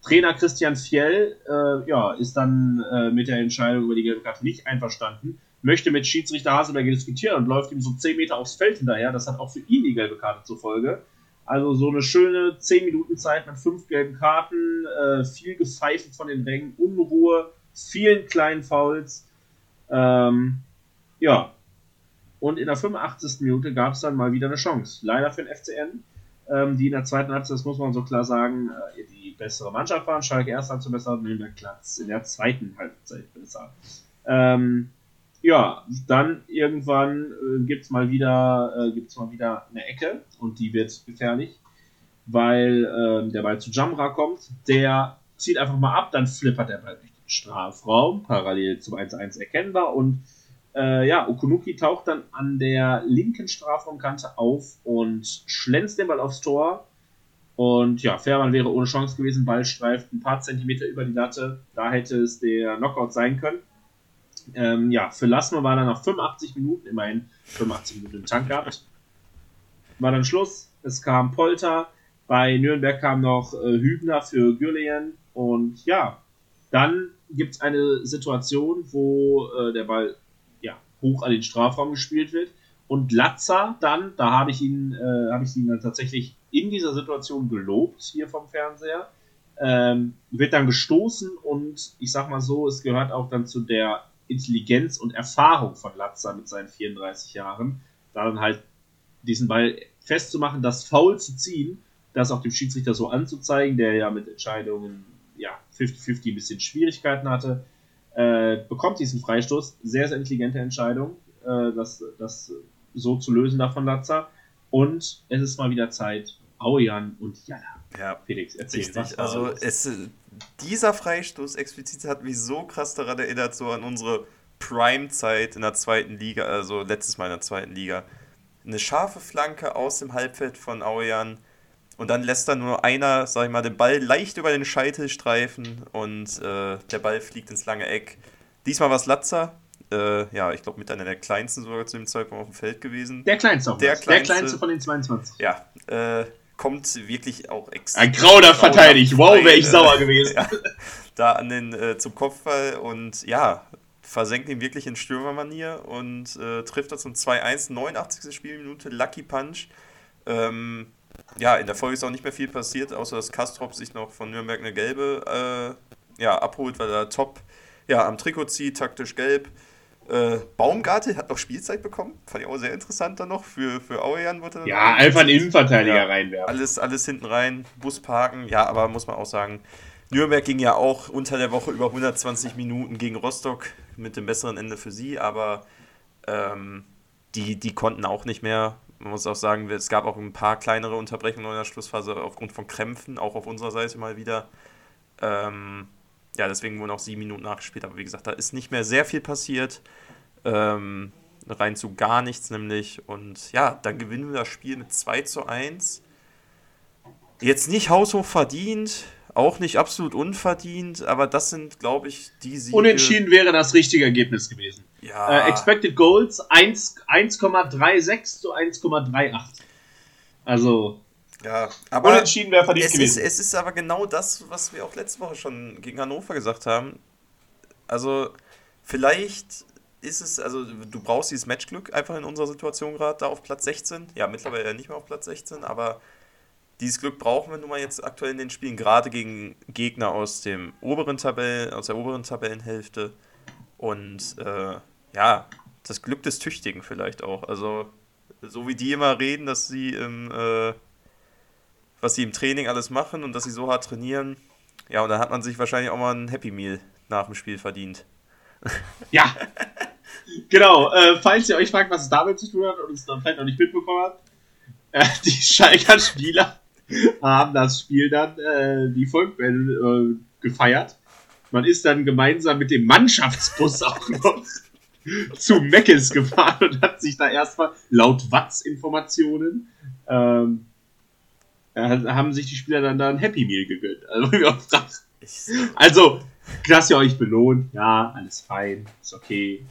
Trainer Christian Fjell äh, ja, ist dann äh, mit der Entscheidung über die gelbe Karte nicht einverstanden, möchte mit Schiedsrichter Haselberger diskutieren und läuft ihm so 10 Meter aufs Feld hinterher. Das hat auch für ihn die gelbe Karte zur Folge. Also so eine schöne 10 Minuten Zeit mit fünf gelben Karten, äh, viel Gepfeifen von den Rängen, Unruhe, vielen kleinen Fouls. Ähm, ja. Und in der 85. Minute gab es dann mal wieder eine Chance. Leider für den FCN, ähm, die in der zweiten Halbzeit, das muss man so klar sagen, äh, die bessere Mannschaft waren. Schalke erst Halbzeit besser, Nürnberg Platz in der zweiten Halbzeit besser. Ähm, ja, dann irgendwann äh, gibt es mal wieder äh, mal wieder eine Ecke und die wird gefährlich, weil äh, der Ball zu Jamra kommt. Der zieht einfach mal ab, dann flippert der Ball durch den Strafraum, parallel zum 1-1 erkennbar und äh, ja, Okunuki taucht dann an der linken Strafraumkante auf und schlänzt den Ball aufs Tor. Und ja, Fährmann wäre ohne Chance gewesen. Ball streift ein paar Zentimeter über die Latte. Da hätte es der Knockout sein können. Ähm, ja, für Lassmann war dann nach 85 Minuten, immerhin 85 Minuten im Tank gehabt, war dann Schluss. Es kam Polter. Bei Nürnberg kam noch äh, Hübner für Gürleyen. Und ja, dann gibt es eine Situation, wo äh, der Ball hoch an den Strafraum gespielt wird. Und Latza dann, da habe ich ihn, äh, habe ich ihn dann tatsächlich in dieser Situation gelobt hier vom Fernseher. Ähm, wird dann gestoßen und ich sag mal so, es gehört auch dann zu der Intelligenz und Erfahrung von Latza mit seinen 34 Jahren, da dann halt diesen Ball festzumachen, das Foul zu ziehen, das auch dem Schiedsrichter so anzuzeigen, der ja mit Entscheidungen ja 50-50 ein bisschen Schwierigkeiten hatte, äh, bekommt diesen Freistoß. Sehr, sehr intelligente Entscheidung, äh, das, das so zu lösen davon Latza. Und es ist mal wieder Zeit, Aujan und Jana. Ja, Felix, erzähl. richtig. was Also es, dieser Freistoß explizit hat mich so krass daran erinnert, so an unsere Prime-Zeit in der zweiten Liga, also letztes Mal in der zweiten Liga. Eine scharfe Flanke aus dem Halbfeld von Aujan und dann lässt da nur einer, sag ich mal, den Ball leicht über den Scheitel streifen und äh, der Ball fliegt ins lange Eck. Diesmal war es Latzer, äh, ja, ich glaube mit einer der kleinsten sogar zu dem Zeitpunkt auf dem Feld gewesen. der kleinste auch der was. der kleinste- kleinste von den 22. Ja, äh, kommt wirklich auch extrem. Ein Grauder verteidigt. Wow, wäre ich frei, sauer äh, gewesen. Ja, da an den äh, zum Kopfball und ja, versenkt ihn wirklich in Stürmermanier und äh, trifft das zum 2-1, 89. Spielminute, Lucky Punch. Ähm, ja, in der Folge ist auch nicht mehr viel passiert, außer dass Kastrop sich noch von Nürnberg eine gelbe äh, ja, abholt, weil er top ja, am Trikot zieht, taktisch gelb. Äh, Baumgartel hat noch Spielzeit bekommen, fand ich auch sehr interessant dann noch. Für, für Auejan wurde dann Ja, einfach einen Innenverteidiger Ja. reinwerfen. alles, alles hinten rein, Bus parken. Ja, aber muss man auch sagen, Nürnberg ging ja auch unter der Woche über 120 Minuten gegen Rostock mit dem besseren Ende für sie, aber ähm, die, die konnten auch nicht mehr. Man muss auch sagen, es gab auch ein paar kleinere Unterbrechungen in der Schlussphase aufgrund von Krämpfen, auch auf unserer Seite mal wieder. Ähm, ja, deswegen wurden auch sieben Minuten nachgespielt, aber wie gesagt, da ist nicht mehr sehr viel passiert. Ähm, rein zu gar nichts nämlich. Und ja, dann gewinnen wir das Spiel mit 2 zu 1. Jetzt nicht haushoch verdient, auch nicht absolut unverdient, aber das sind, glaube ich, die Siege. Unentschieden wäre das richtige Ergebnis gewesen. Ja, Äh, expected Goals 1 1,36 zu 1,38. Also, ja, aber unentschieden wäre verdient es ist, gewesen. es ist aber genau das, was wir auch letzte Woche schon gegen Hannover gesagt haben. Also, vielleicht ist es, also du brauchst dieses Matchglück einfach in unserer Situation gerade da auf Platz 16. Ja, mittlerweile nicht mehr auf Platz 16, aber dieses Glück brauchen wir nun mal jetzt aktuell in den Spielen, gerade gegen Gegner aus dem oberen Tabellen, aus der oberen Tabellenhälfte. Und äh, ja, das Glück des Tüchtigen vielleicht auch. Also, so wie die immer reden, dass sie im äh, was sie im Training alles machen und dass sie so hart trainieren. Ja, und dann hat man sich wahrscheinlich auch mal ein Happy Meal nach dem Spiel verdient. Ja. genau. Äh, falls ihr euch fragt, was es damit zu tun hat und es dann vielleicht noch nicht mitbekommen habt, äh, die Schalker Spieler haben das Spiel dann äh, die Volkbälle äh, gefeiert. Man ist dann gemeinsam mit dem Mannschaftsbus auch noch zu Meckes gefahren und hat sich da erstmal laut Watts-Informationen ähm, äh, haben sich die Spieler dann da ein Happy Meal gegönnt. Also, Also, dass ihr euch belohnt. Ja, alles fein, ist okay.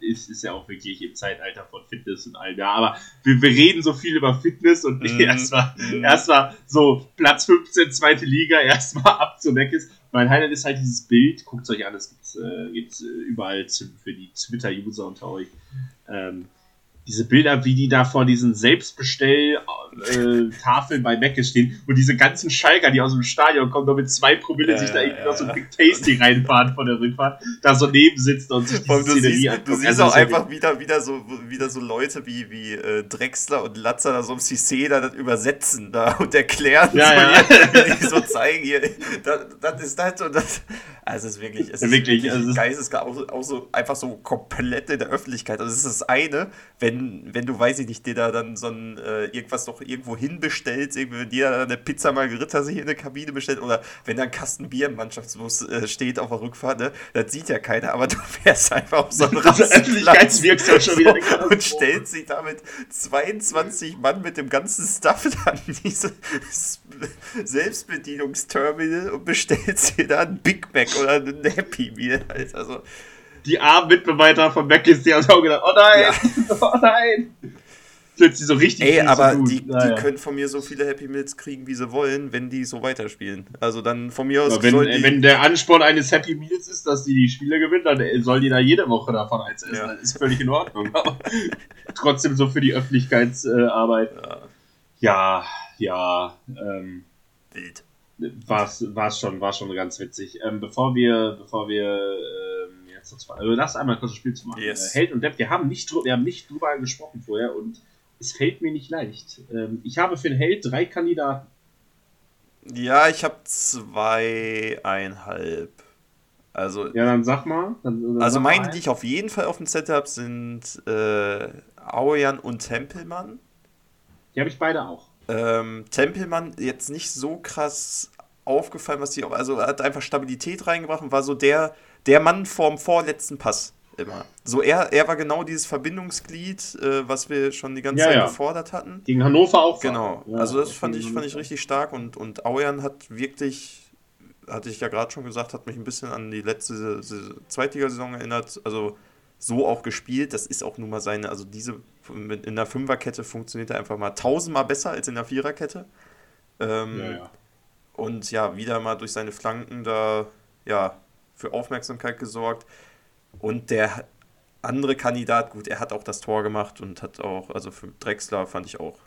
Ist, ist ja auch wirklich im Zeitalter von Fitness und all ja. Aber wir, wir reden so viel über Fitness und mm. erstmal mm. erst so Platz 15, zweite Liga, erstmal ab zu Meckes. Mein Highlight ist halt dieses Bild. Guckt es euch an, es gibt äh, gibt's, äh, überall für die Twitter-User unter euch. Ähm, diese Bilder, wie die da vor diesen Selbstbestell-Tafeln äh, bei Mecke stehen und diese ganzen Schalker, die aus dem Stadion kommen, nur mit zwei Promille ja, sich da irgendwie ja, noch so ein Big Tasty reinfahren von der Rückfahrt, da so neben sitzen und sich diese Szenerie angucken. Du siehst also auch einfach wieder, wieder, so, wieder so Leute wie, wie äh, Drexler und Latzer da so im Cissé da das übersetzen da und erklären, ja, so, ja. Hier, die so zeigen hier, das, das ist das und das. Also es ist wirklich, es ist wirklich, wirklich also geisteskrank, auch, auch so einfach so komplett in der Öffentlichkeit. Also es ist das eine, wenn, wenn du, weiß ich nicht, dir da dann so ein äh, irgendwas doch irgendwo hinbestellst, irgendwie, wenn dir da eine Pizza Margherita sich in eine Kabine bestellt oder wenn da ein Kasten Bier im Mannschaftsbus äh, steht auf der Rückfahrt, ne, das sieht ja keiner, aber du fährst einfach auf so einen Öffentlichkeitswirksam schon wieder und stellst sich damit 22 Mann mit dem ganzen Stuff dann dieses Selbstbedienungsterminal und bestellst dir da ein Big Mac oder ein Happy Meal halt. Also, die armen Mitbeweiter von Mac ist, die haben auch gedacht, oh nein, ja. oh nein. Plötzlich so richtig Ey, aber die, die ja. können von mir so viele Happy Meals kriegen, wie sie wollen, wenn die so weiterspielen. Also dann von mir aus. Ja, wenn, die, wenn der Ansporn eines Happy Meals ist, dass die die Spiele gewinnen, dann soll die da jede Woche davon eins essen. Ja. Das ist völlig in Ordnung. Aber trotzdem so für die Öffentlichkeitsarbeit. ja, ja. Ähm, Wild war es schon, war schon ganz witzig. Ähm, bevor wir, bevor wir ähm, jetzt noch zwei, also lass einmal kurz das Spiel zu machen. Yes. Äh, Held und Depp, wir haben nicht, wir haben nicht drüber gesprochen vorher und es fällt mir nicht leicht. Ähm, ich habe für den Held drei Kandidaten. Ja, ich habe zweieinhalb. Also, ja, dann sag mal. Dann, dann also meine, die ich auf jeden Fall auf dem Set habe, sind äh, Aoyan und Tempelmann. Die habe ich beide auch. Ähm, Tempelmann jetzt nicht so krass aufgefallen, was sie auch, also hat einfach Stabilität reingebracht und war so der, der Mann vorm vorletzten Pass immer. So er, er war genau dieses Verbindungsglied, äh, was wir schon die ganze ja, Zeit ja. gefordert hatten. Gegen Hannover auch. Genau. Ja, also das fand ich, fand ich richtig stark und, und Auern hat wirklich, hatte ich ja gerade schon gesagt, hat mich ein bisschen an die letzte Zweitligasaison erinnert. Also so auch gespielt. Das ist auch nun mal seine, also diese in der Fünferkette funktioniert er einfach mal tausendmal besser als in der Viererkette. Ähm, ja, ja. Und ja, wieder mal durch seine Flanken da ja für Aufmerksamkeit gesorgt. Und der andere Kandidat, gut, er hat auch das Tor gemacht und hat auch, also für Drexler fand ich auch,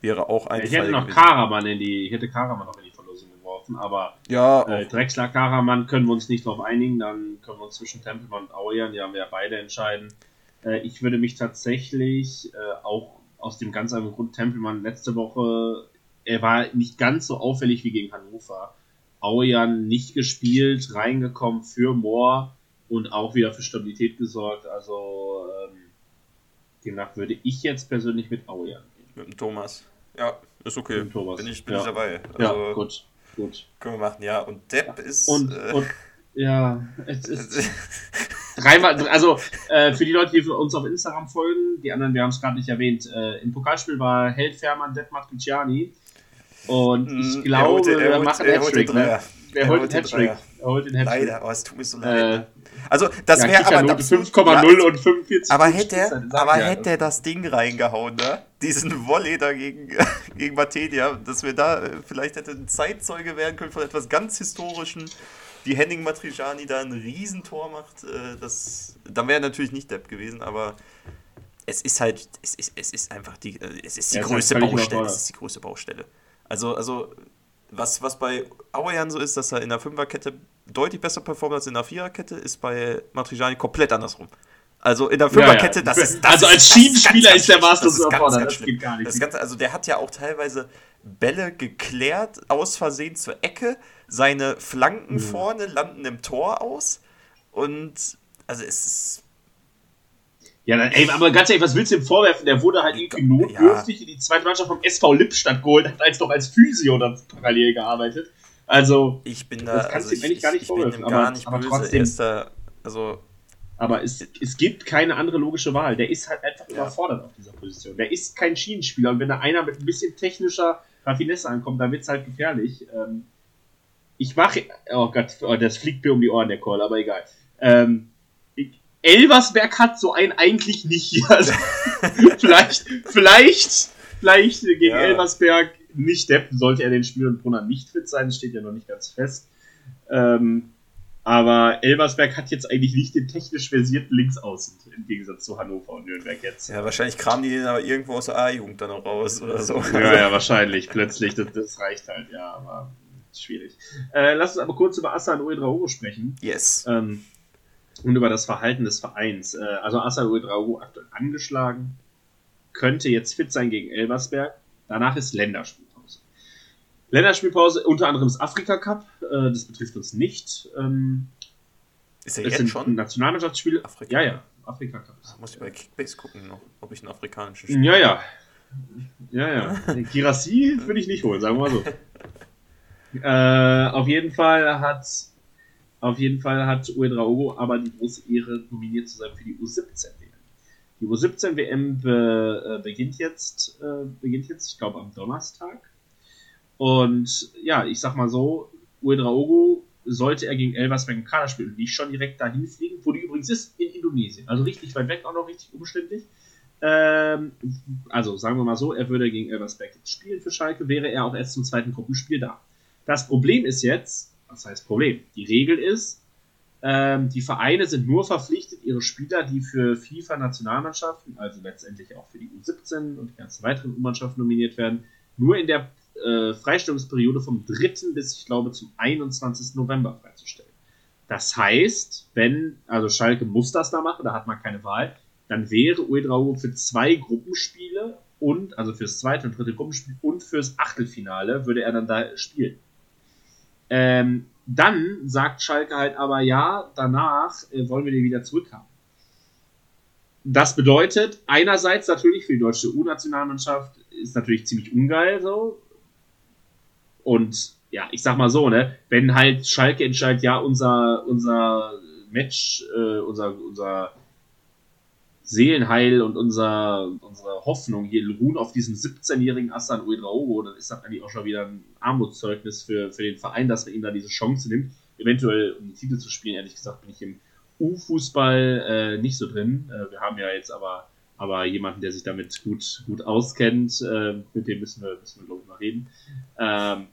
wäre auch ein. Ich hätte noch Karaman in die, ich hätte Karaman noch in die Verlosung geworfen, aber ja, äh, Drexler, Karaman können wir uns nicht drauf einigen, dann können wir uns zwischen Tempelmann und Auern, die haben wir ja beide entscheiden. Äh, ich würde mich tatsächlich äh, auch aus dem ganz anderen Grund Tempelmann letzte Woche, er war nicht ganz so auffällig wie gegen Hannover. Aujan nicht gespielt, reingekommen für Moore und auch wieder für Stabilität gesorgt. Also ähm, demnach würde ich jetzt persönlich mit Aujan gehen. Mit dem Thomas. Ja, ist okay. Mit Thomas. Bin ich, bin ja. ich dabei. Also, ja, gut. Gut. Können wir machen, ja. Und Depp ist. Und, äh, und ja, es ist. Dreimal, also äh, für die Leute, die uns auf Instagram folgen, die anderen, wir haben es gerade nicht erwähnt, äh, im Pokalspiel war Held Fährmann Detmar Cucciani. Und ich glaube, er, er macht einen Hattrick. Ne? Er holt den Hattrick. Er holt den Hattrick. Leider, aber es tut mir so leid. Äh, also, das ja, wäre aber 5,0 ja, und 45. Aber hätte er, aber ja. hätte er das Ding reingehauen, ne? Diesen Volley da gegen, gegen Matedia, dass wir da äh, vielleicht hätte ein Zeitzeuge werden können von etwas ganz Historischen die Henning Matriciani da ein Riesentor macht, äh, das, dann wäre natürlich nicht Depp gewesen, aber es ist halt, es ist, es ist einfach die, äh, es ist die ja, größte Baustelle. Es ist die größte Baustelle. Also, also was, was bei Auerjan so ist, dass er in der Fünferkette deutlich besser performt als in der Viererkette, ist bei Matriciani komplett andersrum. Also in der Fünferkette, ja, ja. das ist das Also als Schienenspieler ist der Master so das, das geht gar nicht. Das Ganze, also der hat ja auch teilweise Bälle geklärt, aus Versehen zur Ecke, seine Flanken mhm. vorne landen im Tor aus. Und also es ist. Ja, dann, ey, aber ganz ehrlich, was willst du ihm vorwerfen? Der wurde halt irgendwie notdürftig ja. in die zweite Mannschaft vom SV Lippstadt geholt, hat als doch als Physio dann parallel gearbeitet. Also, ich bin da, das kannst also du eigentlich gar nicht ich vorwerfen. Bin gar nicht aber, böse. trotzdem, da, also, aber es, es gibt keine andere logische Wahl. Der ist halt einfach ja. überfordert auf dieser Position. Der ist kein Schienenspieler und wenn da einer mit ein bisschen technischer Raffinesse ankommt, dann wird es halt gefährlich. Ähm, ich mache, oh Gott, oh, das fliegt mir um die Ohren, der Call, aber egal. Ähm, Elversberg hat so einen eigentlich nicht. Also, vielleicht, vielleicht, vielleicht gegen ja. Elversberg nicht deppen, sollte er den Spiel und Brunner nicht fit sein, das steht ja noch nicht ganz fest. Ähm, aber Elversberg hat jetzt eigentlich nicht den technisch versierten Linksaußen, im Gegensatz zu Hannover und Nürnberg jetzt. Ja, wahrscheinlich kramen die den aber irgendwo aus der A-Jugend dann noch raus oder so. Ja, ja, wahrscheinlich. Plötzlich, das, das reicht halt, ja, aber schwierig. Äh, lass uns aber kurz über Assa und Uedraogo sprechen. Yes. Ähm, und über das Verhalten des Vereins. Äh, also Assa Uedraogo aktuell angeschlagen, könnte jetzt fit sein gegen Elversberg. Danach ist Länderspiel. Länderspielpause, unter anderem das Afrika Cup, äh, das betrifft uns nicht. Ähm, ist er jetzt schon? Nationalmannschaftsspiele. Afrika. Ja, ja, Afrika Cup. Da muss ich bei Kickbase gucken noch, ob ich einen afrikanischen Spiel Ja, ja. Ja, ja. Kirassi würde ich nicht holen, sagen wir mal so. äh, auf jeden Fall hat auf jeden Fall hat Uedraogo aber die große Ehre, nominiert zu sein für die U17 WM. Die U17 WM be, äh, beginnt jetzt, äh, beginnt jetzt, ich glaube, am Donnerstag. Und ja, ich sag mal so, Uedraogo sollte er gegen Elversberg im Kader spielen und nicht schon direkt dahin fliegen, wo die übrigens ist, in Indonesien. Also richtig weit weg, auch noch richtig umständlich. Ähm, also sagen wir mal so, er würde gegen Elversberg jetzt spielen für Schalke, wäre er auch erst zum zweiten Gruppenspiel da. Das Problem ist jetzt, was heißt Problem? Die Regel ist, ähm, die Vereine sind nur verpflichtet, ihre Spieler, die für FIFA-Nationalmannschaften, also letztendlich auch für die U17 und die ganzen weiteren U-Mannschaften nominiert werden, nur in der äh, Freistellungsperiode vom 3. bis, ich glaube, zum 21. November freizustellen. Das heißt, wenn, also Schalke muss das da machen, da hat man keine Wahl, dann wäre Uedraogo für zwei Gruppenspiele und, also fürs zweite und dritte Gruppenspiel und fürs Achtelfinale würde er dann da spielen. Ähm, dann sagt Schalke halt aber ja, danach äh, wollen wir den wieder zurückhaben. Das bedeutet einerseits natürlich für die deutsche U-Nationalmannschaft ist natürlich ziemlich ungeil so, und ja, ich sag mal so, ne, wenn halt Schalke entscheidet, ja, unser, unser Match, äh, unser, unser Seelenheil und unser, unsere Hoffnung hier ruhen auf diesem 17-jährigen Assan Uedraogo, dann ist das eigentlich auch schon wieder ein Armutszeugnis für, für den Verein, dass er ihm da diese Chance nimmt, eventuell um den Titel zu spielen. Ehrlich gesagt bin ich im U-Fußball äh, nicht so drin. Äh, wir haben ja jetzt aber, aber jemanden, der sich damit gut, gut auskennt, äh, mit dem müssen wir, müssen wir glaube ich, mal reden. Ähm,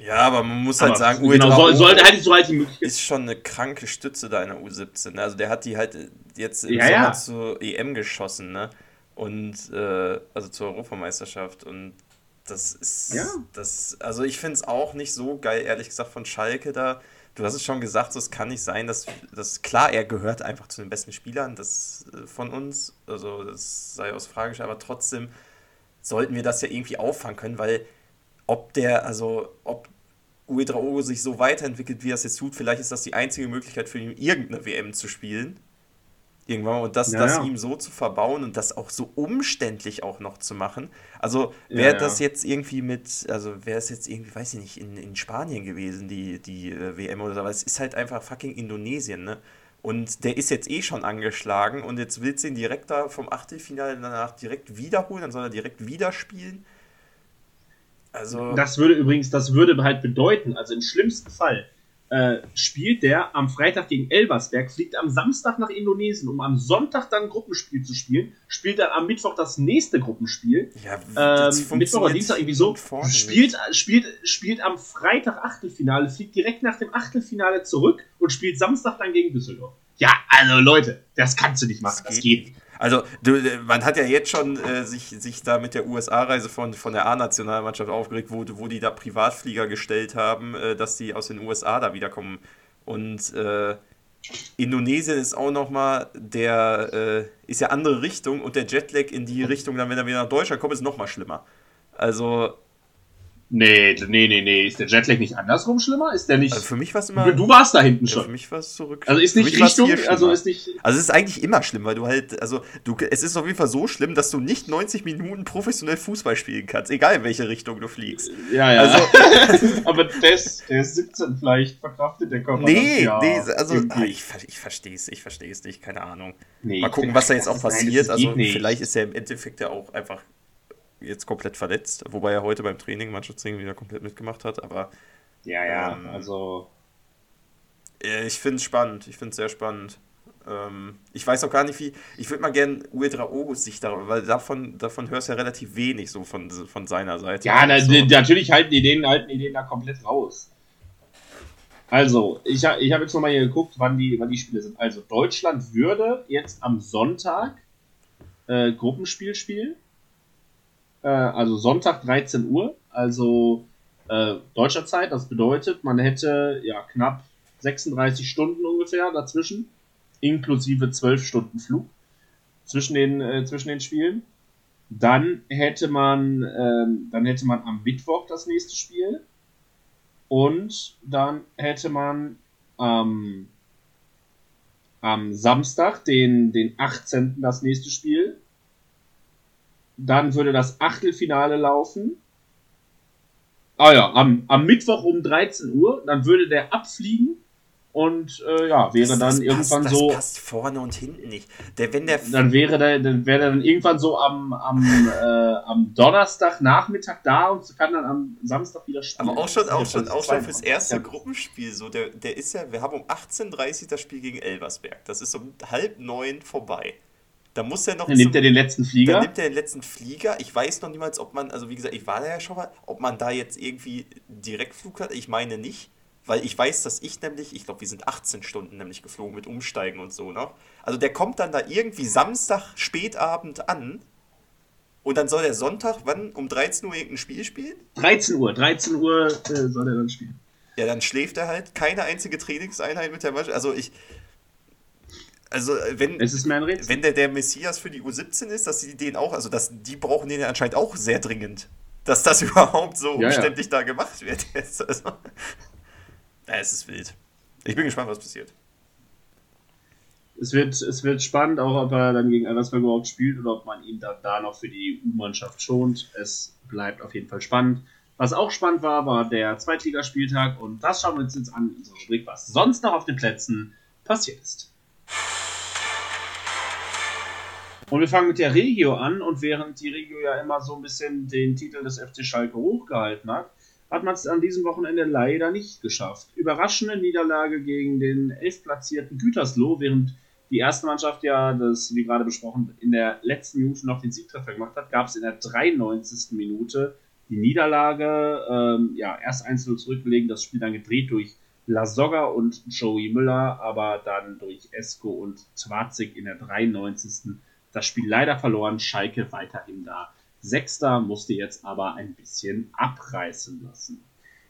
ja, aber man muss halt aber sagen, genau, soll, sollte halt so halt die Möglichkeit. Ist schon eine kranke Stütze da in der U17. Ne? Also der hat die halt jetzt im ja, Sommer ja. zur EM geschossen, ne? Und äh, also zur Europameisterschaft. Und das ist. Ja. Das, also ich finde es auch nicht so geil, ehrlich gesagt, von Schalke da. Du hast es schon gesagt, es kann nicht sein, dass, dass klar, er gehört einfach zu den besten Spielern das, äh, von uns. Also das sei aus Frage, aber trotzdem sollten wir das ja irgendwie auffangen können, weil ob der, also ob Uedraogo sich so weiterentwickelt, wie er es jetzt tut, vielleicht ist das die einzige Möglichkeit für ihn, irgendeine WM zu spielen. Irgendwann und das, ja, das ja. ihm so zu verbauen und das auch so umständlich auch noch zu machen. Also wäre Ja, das jetzt irgendwie mit, also wäre es jetzt irgendwie, weiß ich nicht, in, in Spanien gewesen, die, die äh, WM oder so, aber es ist halt einfach fucking Indonesien, ne? Und der ist jetzt eh schon angeschlagen und jetzt willst du ihn direkt da vom Achtelfinale danach direkt wiederholen, dann soll er direkt wieder spielen. Also. Das würde übrigens, das würde halt bedeuten, also im schlimmsten Fall äh, spielt der am Freitag gegen Elversberg, fliegt am Samstag nach Indonesien, um am Sonntag dann ein Gruppenspiel zu spielen, spielt dann am Mittwoch das nächste Gruppenspiel, ja, ähm, Mittwoch oder Dienstag irgendwie so, nicht. spielt, spielt, spielt am Freitag Achtelfinale, fliegt direkt nach dem Achtelfinale zurück und spielt Samstag dann gegen Düsseldorf. Ja, also Leute, das kannst du nicht machen, das, geht nicht. Also, du, man hat ja jetzt schon äh, sich, sich da mit der USA-Reise von, von der A-Nationalmannschaft aufgeregt, wo, wo die da Privatflieger gestellt haben, äh, dass die aus den USA da wiederkommen. Und äh, Indonesien ist auch nochmal der, äh, ist ja andere Richtung und der Jetlag in die Richtung, dann wenn er wieder nach Deutschland kommt, ist nochmal schlimmer. Also, Nee, nee, nee, nee, ist der Jetlag nicht andersrum schlimmer? Ist der nicht... also für mich war es immer. du, warst da hinten ja, für schon. mich war es zurück. Also ist nicht Richtung, also ist nicht... Also es ist eigentlich immer schlimm, weil du halt, also du, es ist auf jeden Fall so schlimm, dass du nicht 90 Minuten professionell Fußball spielen kannst, egal in welche Richtung du fliegst. Ja, ja. Also- aber der ist, der ist 17 vielleicht verkraftet, der Körper. Nee, das, ja, nee, also ah, ich, ver- ich verstehe es, ich verstehe es nicht, keine Ahnung. Nee, Mal gucken, was da jetzt das auch nein, passiert. das geht also vielleicht ist er im Endeffekt ja auch einfach jetzt komplett verletzt, wobei er heute beim Training Mannschaftstraining wieder komplett mitgemacht hat, aber Ja, ja, ähm, also. Ich finde es spannend. Ich finde es sehr spannend. Ähm, ich weiß auch gar nicht, wie. Ich würde mal gerne Uedraogo sich darüber, weil davon, davon hörst du ja relativ wenig so von, von seiner Seite. Ja, na, so. natürlich halten die, den, halten die den da komplett raus. Also, ich, ich habe jetzt nochmal hier geguckt, wann die, wann die Spiele sind. Also, Deutschland würde jetzt am Sonntag äh, Gruppenspiel spielen. Äh, also Sonntag 13 Uhr, also äh, deutscher Zeit. Das bedeutet, man hätte ja knapp 36 Stunden ungefähr dazwischen, inklusive 12 Stunden Flug zwischen den, äh, zwischen den Spielen. Dann hätte man, ähm, dann hätte man am Mittwoch das nächste Spiel. Und dann hätte man ähm, am Samstag, den, den 18. das nächste Spiel. Dann würde das Achtelfinale laufen. Ah ja, am, am Mittwoch um 13 Uhr. Dann würde der abfliegen und äh, ja, wäre das, dann das irgendwann passt, so. Das passt vorne und hinten nicht. Der, wenn der dann wäre der, dann wäre der dann irgendwann so am, am, äh, am Donnerstag Nachmittag da und kann dann am Samstag wieder spielen. Aber auch schon, auch schon, auch schon fürs erste ja. Gruppenspiel so. Der, der ist ja, wir haben um 18.30 Uhr das Spiel gegen Elversberg. Das ist um halb neun vorbei. Da muss er noch. Dann nimmt er den letzten Flieger. Dann nimmt er den letzten Flieger. Ich weiß noch niemals, ob man, also wie gesagt, ich war da ja schon mal, ob man da jetzt irgendwie Direktflug hat. Ich meine nicht. Weil ich weiß, dass ich nämlich, ich glaube, wir sind 18 Stunden nämlich geflogen mit Umsteigen und so noch. Also der kommt dann da irgendwie Samstag spätabend an und dann soll der Sonntag, wann? Um 13 Uhr irgendein Spiel spielen? 13 Uhr, 13 Uhr äh, soll er dann spielen. Ja, dann schläft er halt. Keine einzige Trainingseinheit mit der Mannschaft. Also ich. Also wenn, mir ein wenn der der Messias für die U17 ist, dass sie den auch, also dass die brauchen den ja anscheinend auch sehr dringend. Dass das überhaupt so umständlich ja. da gemacht wird. Also, ja, es ist wild. Ich bin gespannt, was passiert. Es wird, es wird spannend, auch ob er dann gegen Elversberg überhaupt spielt oder ob man ihn da, da noch für die U-Mannschaft schont. Es bleibt auf jeden Fall spannend. Was auch spannend war, war der Zweitligaspieltag und das schauen wir uns jetzt an in unserer Rubrik, was sonst noch auf den Plätzen passiert ist. Und wir fangen mit der Regio an und während die Regio ja immer so ein bisschen den Titel des FC Schalke hochgehalten hat, hat man es an diesem Wochenende leider nicht geschafft. Überraschende Niederlage gegen den elfplatzierten Gütersloh, während die erste Mannschaft ja, das wie gerade besprochen, in der letzten Minute noch den Siegtreffer gemacht hat, gab es in der 93. Minute die Niederlage. Ähm, ja, erst 1-0 zurückgelegen, das Spiel dann gedreht durch Lasogga und Joey Müller, aber dann durch Esco und Twarzig in der 93. das Spiel leider verloren. Schalke weiterhin da Sechster musste jetzt aber ein bisschen abreißen lassen.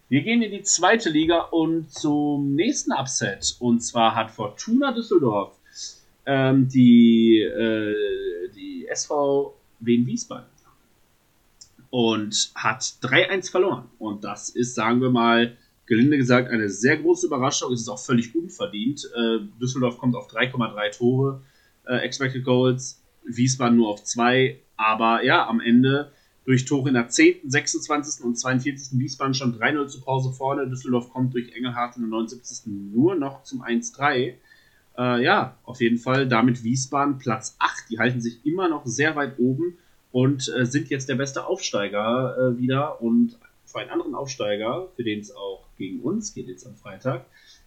Wir gehen in die zweite Liga und zum nächsten Upset. Und zwar hat Fortuna Düsseldorf ähm, die, äh, die SV Wien Wiesbaden und hat 3-1 verloren. Und das ist, sagen wir mal, gelinde gesagt, eine sehr große Überraschung. Es ist auch völlig unverdient. Äh, Düsseldorf kommt auf 3,3 Tore, äh, Expected Goals, Wiesbaden nur auf 2. Aber ja, am Ende durch Tore in der 10., 26. und 42. Wiesbaden schon 3-0 zur Pause vorne. Düsseldorf kommt durch Engelhardt in der 79. nur noch zum 1-3. Äh, ja, auf jeden Fall damit Wiesbaden Platz 8. Die halten sich immer noch sehr weit oben und äh, sind jetzt der beste Aufsteiger äh, wieder. Und für einen anderen Aufsteiger, für den es auch gegen uns geht jetzt am Freitag,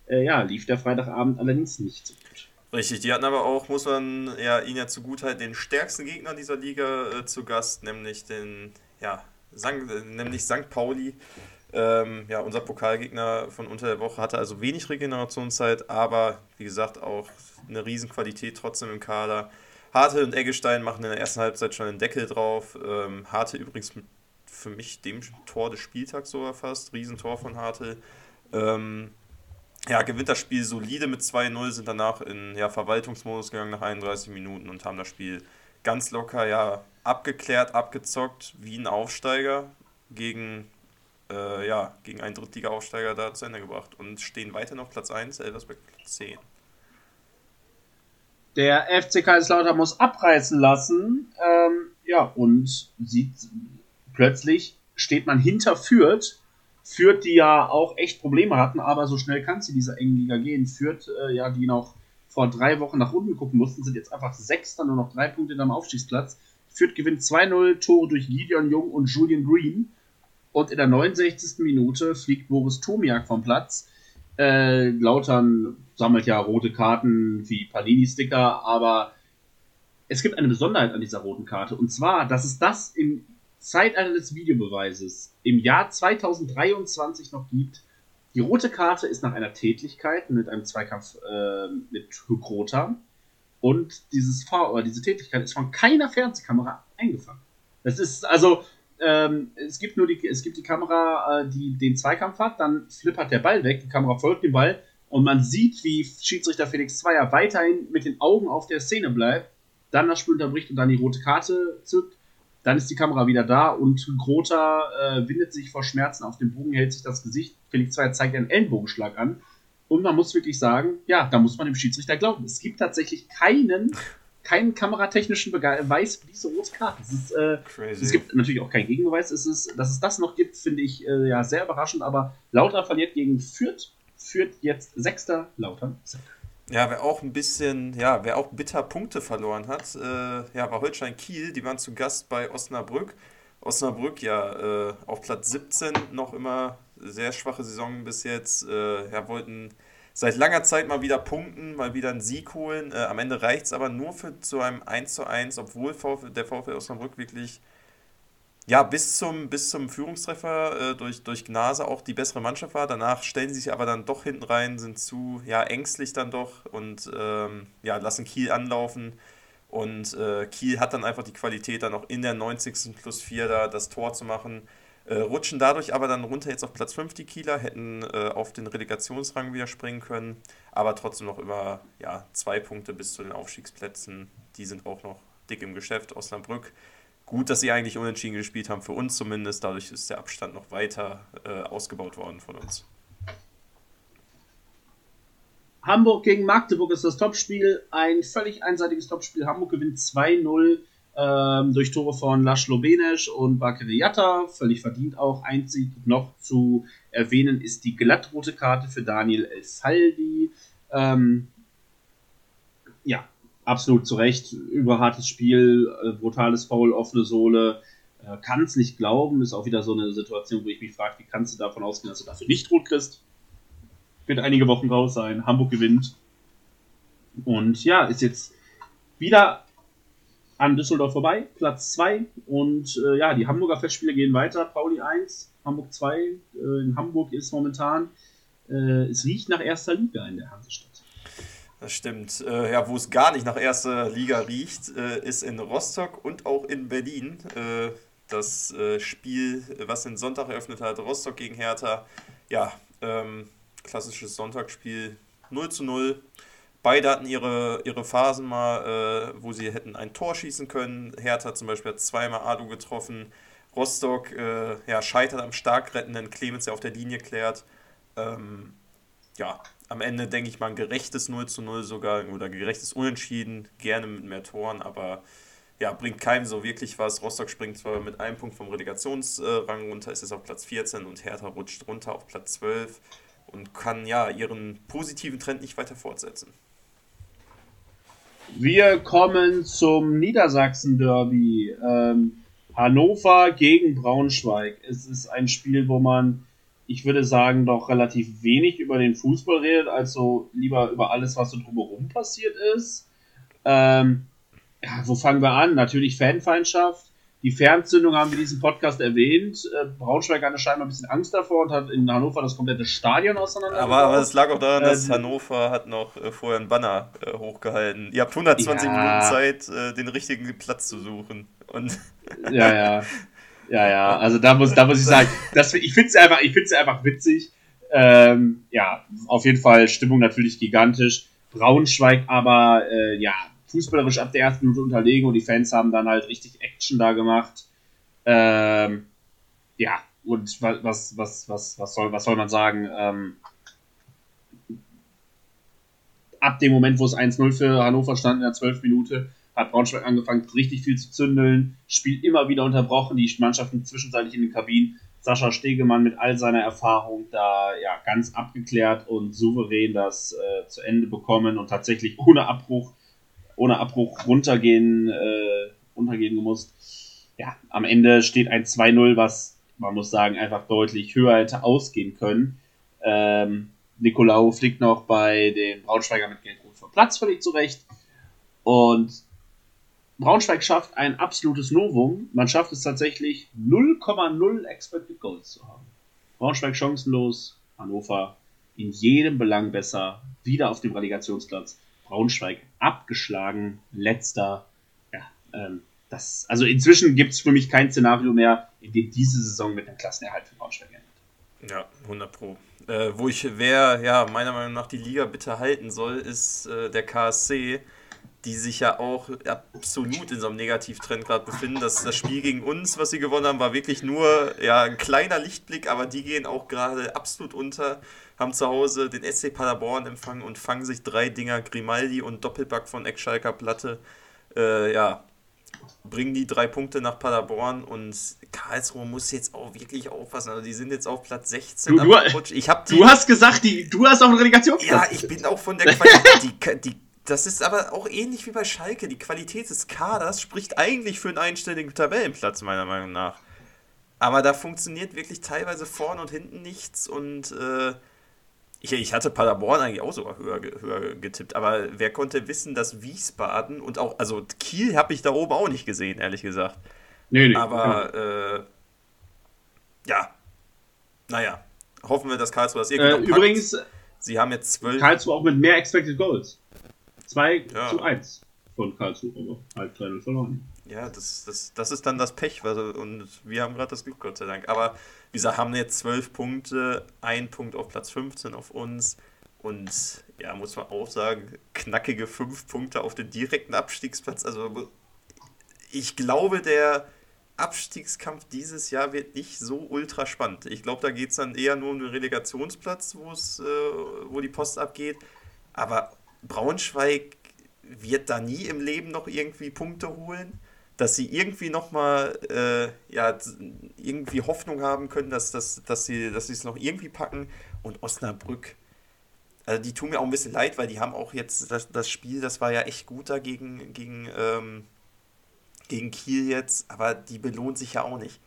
äh, ja, lief der Freitagabend allerdings nicht so gut. Richtig, die hatten aber auch, muss man ja ihnen ja zugutehalten, den stärksten Gegner dieser Liga äh, zu Gast, nämlich den, ja, Sank, nämlich St. Pauli. Ähm, ja, unser Pokalgegner von unter der Woche hatte also wenig Regenerationszeit, aber wie gesagt auch eine Riesenqualität trotzdem im Kader. Harte und Eggestein machen in der ersten Halbzeit schon einen Deckel drauf. Ähm, Harte übrigens mit für mich dem Tor des Spieltags sogar fast. Riesentor von Harte. Ähm, ja, gewinnt das Spiel solide mit 2-0, sind danach in ja, Verwaltungsmodus gegangen nach 31 Minuten und haben das Spiel ganz locker ja, abgeklärt, abgezockt, wie ein Aufsteiger gegen, äh, ja, gegen einen Drittliga-Aufsteiger da zu Ende gebracht und stehen weiter auf Platz 1, Elversberg Platz 10. Der FC Kaiserslautern muss abreißen lassen, ähm, ja, und sieht plötzlich steht man hinter Fürth Fürth, die ja auch echt Probleme hatten, aber so schnell kann es in dieser engen Liga gehen. Fürth, äh, ja, die noch vor drei Wochen nach unten gucken mussten, sind jetzt einfach Sechster, nur noch drei Punkte am Aufstiegsplatz. Fürth gewinnt 2-0, Tore durch Gideon Jung und Julian Green. Und in der 69. Minute fliegt Boris Tomiak vom Platz. Äh, Lautern sammelt ja rote Karten wie Panini-Sticker, aber es gibt eine Besonderheit an dieser roten Karte. Und zwar, dass es das im Zeitalter des Videobeweises im Jahr 2023 noch gibt. Die rote Karte ist nach einer Tätigkeit mit einem Zweikampf äh, mit Hygrota. Und dieses Fahr oder diese Tätigkeit ist von keiner Fernsehkamera eingefangen. Das ist also, ähm, es gibt nur die, es gibt die Kamera, äh, die den Zweikampf hat, dann flippert der Ball weg, die Kamera folgt dem Ball und man sieht, wie Schiedsrichter Felix Zweier weiterhin mit den Augen auf der Szene bleibt, dann das Spiel unterbricht und dann die rote Karte zückt. Dann ist die Kamera wieder da und Grota äh, windet sich vor Schmerzen auf dem Bogen, hält sich das Gesicht. Felix Zweier zeigt einen Ellenbogenschlag an. Und man muss wirklich sagen, ja, da muss man dem Schiedsrichter glauben. Es gibt tatsächlich keinen keinen kameratechnischen Beweis für diese rote Karte. Es, ist, äh, es gibt natürlich auch keinen Gegenbeweis. Es ist, dass es das noch gibt, finde ich äh, ja sehr überraschend. Aber Lauter verliert gegen Fürth, führt jetzt Sechster Lauter. Ja, wer auch ein bisschen, ja, wer auch bitter Punkte verloren hat, äh, ja, war Holstein Kiel. Die waren zu Gast bei Osnabrück. Osnabrück ja äh, auf Platz 17 noch immer sehr schwache Saison bis jetzt. Äh, ja, wollten seit langer Zeit mal wieder punkten, mal wieder einen Sieg holen. Äh, am Ende reicht es aber nur für zu einem 1 zu 1, obwohl der VfL Osnabrück wirklich ja, bis zum, bis zum Führungstreffer äh, durch, durch Gnase auch die bessere Mannschaft war. Danach stellen sie sich aber dann doch hinten rein, sind zu ja, ängstlich dann doch und ähm, ja, lassen Kiel anlaufen. Und äh, Kiel hat dann einfach die Qualität, dann auch in der 90. plus 4 da das Tor zu machen. Äh, rutschen dadurch aber dann runter jetzt auf Platz 5 die Kieler, hätten äh, auf den Relegationsrang wieder springen können, aber trotzdem noch über ja, zwei Punkte bis zu den Aufstiegsplätzen. Die sind auch noch dick im Geschäft. Osnabrück, gut, dass sie eigentlich unentschieden gespielt haben, für uns zumindest. Dadurch ist der Abstand noch weiter äh, ausgebaut worden von uns. Hamburg gegen Magdeburg ist das Topspiel. Ein völlig einseitiges Topspiel. Hamburg gewinnt 2-0 ähm, durch Tore von Laszlo Benesch und Bakary Yatta, völlig verdient auch. Einzig noch zu erwähnen ist die glattrote Karte für Daniel Elfaldi. Ähm, ja, absolut zu Recht. Überhartes Spiel, äh, brutales Foul, offene Sohle. Äh, Kann es nicht glauben, ist auch wieder so eine Situation, wo ich mich frage, wie kannst du davon ausgehen, dass du dafür nicht rot kriegst? Wird einige Wochen raus sein. Hamburg gewinnt. Und ja, ist jetzt wieder an Düsseldorf vorbei, Platz 2. Und äh, ja, die Hamburger Festspiele gehen weiter. Pauli 1, Hamburg 2. Äh, in Hamburg ist momentan, äh, es riecht nach erster Liga in der Hansestadt. Das stimmt. Äh, ja, wo es gar nicht nach erster Liga riecht, äh, ist in Rostock und auch in Berlin. Äh, das Spiel, was den Sonntag eröffnet hat, Rostock gegen Hertha. Ja, ähm, klassisches Sonntagsspiel 0 zu 0. Beide hatten ihre, ihre Phasen mal, äh, wo sie hätten ein Tor schießen können. Hertha zum Beispiel hat zweimal Adu getroffen. Rostock äh, ja, scheitert am stark rettenden Clemens, der auf der Linie klärt. Ähm, ja, am Ende denke ich mal ein gerechtes 0 zu 0 sogar oder gerechtes Unentschieden, gerne mit mehr Toren, aber ja, bringt keinem so wirklich was. Rostock springt zwar mit einem Punkt vom Relegationsrang runter, ist jetzt auf Platz 14 und Hertha rutscht runter auf Platz 12 und kann ja ihren positiven Trend nicht weiter fortsetzen. Wir kommen zum Niedersachsen-Derby. Ähm, Hannover gegen Braunschweig. Es ist ein Spiel, wo man, ich würde sagen, doch relativ wenig über den Fußball redet, also lieber über alles, was so drumherum passiert ist. Ähm, ja, wo fangen wir an? Natürlich Fanfeindschaft. Die Fernzündung haben wir in diesem Podcast erwähnt. Äh, Braunschweig hatte scheinbar ein bisschen Angst davor und hat in Hannover das komplette Stadion auseinandergebracht. Aber, aber es lag auch daran, dass äh, Hannover hat noch äh, vorher einen Banner äh, hochgehalten. Ihr habt 120 ja. Minuten Zeit, äh, den richtigen Platz zu suchen. Und ja, ja. Ja, ja. Also da muss, da muss ich sagen, das, ich finde es einfach, einfach witzig. Ähm, ja, auf jeden Fall Stimmung natürlich gigantisch. Braunschweig aber, äh, ja, fußballerisch ab der ersten Minute unterlegen und die Fans haben dann halt richtig Action da gemacht. Ähm, ja, und was, was, was, was, soll, was soll man sagen? Ähm, ab dem Moment, wo es 1-0 für Hannover stand in der 12 Minute, hat Braunschweig angefangen, richtig viel zu zündeln, Spiel immer wieder unterbrochen, die Mannschaften zwischenzeitlich in den Kabinen. Sascha Stegemann mit all seiner Erfahrung da ja ganz abgeklärt und souverän das äh, zu Ende bekommen und tatsächlich ohne Abbruch ohne Abbruch runtergehen, äh, runtergehen gemusst. Ja, am Ende steht ein 2-0, was man muss sagen, einfach deutlich höher hätte ausgehen können. Ähm, Nikolaou fliegt noch bei den Braunschweiger mit Gelb-Rot vom Platz, völlig zurecht. Und Braunschweig schafft ein absolutes Novum. Man schafft es tatsächlich 0,0 Expected Goals zu haben. Braunschweig chancenlos, Hannover in jedem Belang besser, wieder auf dem Relegationsplatz. Braunschweig abgeschlagen, letzter. Ja, ähm, das, also inzwischen gibt es für mich kein Szenario mehr, in dem diese Saison mit einem Klassenerhalt für Braunschweig endet. Ja, 100 Pro. Äh, wo ich, wer ja meiner Meinung nach die Liga bitte halten soll, ist äh, der KSC, die sich ja auch absolut in so einem Negativtrend gerade befinden. Das, das Spiel gegen uns, was sie gewonnen haben, war wirklich nur ja, ein kleiner Lichtblick, aber die gehen auch gerade absolut unter, haben zu Hause den SC Paderborn empfangen und fangen sich drei Dinger Grimaldi und Doppelback von Eckschalker Platte. Äh, ja, bringen die drei Punkte nach Paderborn und Karlsruhe muss jetzt auch wirklich aufpassen. Also die sind jetzt auf Platz 16. Du, du, ich hab die, du hast gesagt, die, du hast auch einen Relegationsplatz. Ja, ich bin auch von der Qualität. die, die, das ist aber auch ähnlich wie bei Schalke. Die Qualität des Kaders spricht eigentlich für einen einstelligen Tabellenplatz, meiner Meinung nach. Aber da funktioniert wirklich teilweise vorne und hinten nichts und äh, ich, ich hatte Paderborn eigentlich auch sogar höher, höher getippt, aber wer konnte wissen, dass Wiesbaden und auch, also Kiel habe ich da oben auch nicht gesehen, ehrlich gesagt. Nee, nee. Aber, äh, ja, naja, hoffen wir, dass Karlsruhe das irgendwie äh, Übrigens, Sie haben jetzt zwölf. Karlsruhe auch mit mehr Expected Goals. 2 ja. zu 1 von Karlsruhe, aber halt 2 verloren. Ja, das, das, das ist dann das Pech, also, und wir haben gerade das Glück, Gott sei Dank. Aber wie gesagt, haben jetzt 12 Punkte, ein Punkt auf Platz 15 auf uns. Und ja, muss man auch sagen, knackige 5 Punkte auf den direkten Abstiegsplatz. Also ich glaube, der Abstiegskampf dieses Jahr wird nicht so ultra spannend. Ich glaube, da geht es dann eher nur um den Relegationsplatz, äh, wo die Post abgeht. Aber Braunschweig wird da nie im Leben noch irgendwie Punkte holen, dass sie irgendwie nochmal äh, ja, irgendwie Hoffnung haben können, dass, dass, dass sie dass es noch irgendwie packen. Und Osnabrück, also die tun mir auch ein bisschen leid, weil die haben auch jetzt das, das Spiel, das war ja echt gut da gegen, gegen, ähm, gegen Kiel jetzt, aber die belohnt sich ja auch nicht.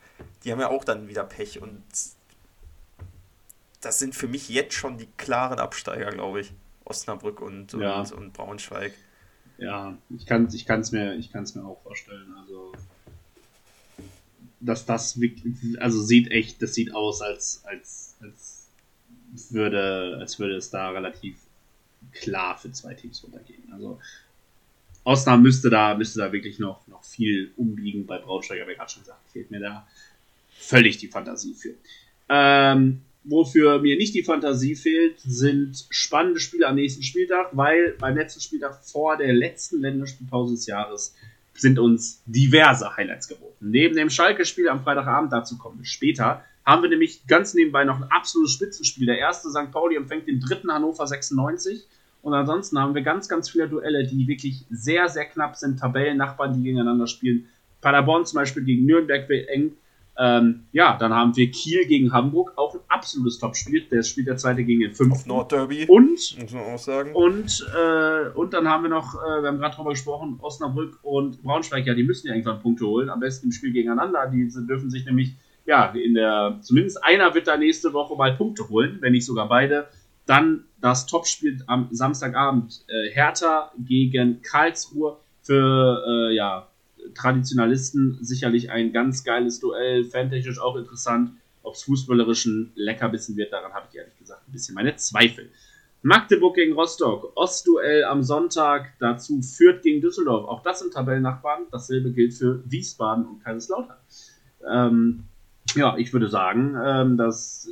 Die haben ja auch dann wieder Pech und das sind für mich jetzt schon die klaren Absteiger, glaube ich. Osnabrück und, ja. und, und, Braunschweig. Ja, ich kann es ich kann's mir, ich kann's mir auch vorstellen. Also, dass das also sieht echt, das sieht aus, als, als, als, würde, als würde es da relativ klar für zwei Teams runtergehen. Also, Osnabrück müsste da, müsste da wirklich noch, noch viel umbiegen bei Braunschweig, aber ich gerade schon gesagt, fehlt mir da völlig die Fantasie für. Ähm, Wofür mir nicht die Fantasie fehlt, sind spannende Spiele am nächsten Spieltag, weil beim letzten Spieltag vor der letzten Länderspielpause des Jahres sind uns diverse Highlights geboten. Neben dem Schalke-Spiel am Freitagabend, dazu kommen wir später, haben wir nämlich ganz nebenbei noch ein absolutes Spitzenspiel. Der erste St. Pauli empfängt den dritten Hannover 96. Und ansonsten haben wir ganz, ganz viele Duelle, die wirklich sehr, sehr knapp sind. Tabellennachbarn, die gegeneinander spielen. Paderborn zum Beispiel gegen Nürnberg wird eng. Ähm, ja, dann haben wir Kiel gegen Hamburg, auch ein absolutes Topspiel. Der spielt der zweite gegen den fünften. Nordderby. Und, muss man auch sagen. Und, äh, und dann haben wir noch, äh, wir haben gerade drüber gesprochen, Osnabrück und Braunschweig, ja, die müssen ja irgendwann Punkte holen. Am besten im Spiel gegeneinander. Die dürfen sich nämlich, ja, in der, zumindest einer wird da nächste Woche mal Punkte holen, wenn nicht sogar beide. Dann das Topspiel am Samstagabend. Äh, Hertha gegen Karlsruhe für, äh, ja, Traditionalisten sicherlich ein ganz geiles Duell, fantechnisch auch interessant. Ob es fußballerischen Leckerbissen wird, daran habe ich ehrlich gesagt ein bisschen meine Zweifel. Magdeburg gegen Rostock, Ostduell am Sonntag, dazu führt gegen Düsseldorf. Auch das sind Tabellennachbarn. Dasselbe gilt für Wiesbaden und Kaiserslautern. Ähm, ja, ich würde sagen, ähm, das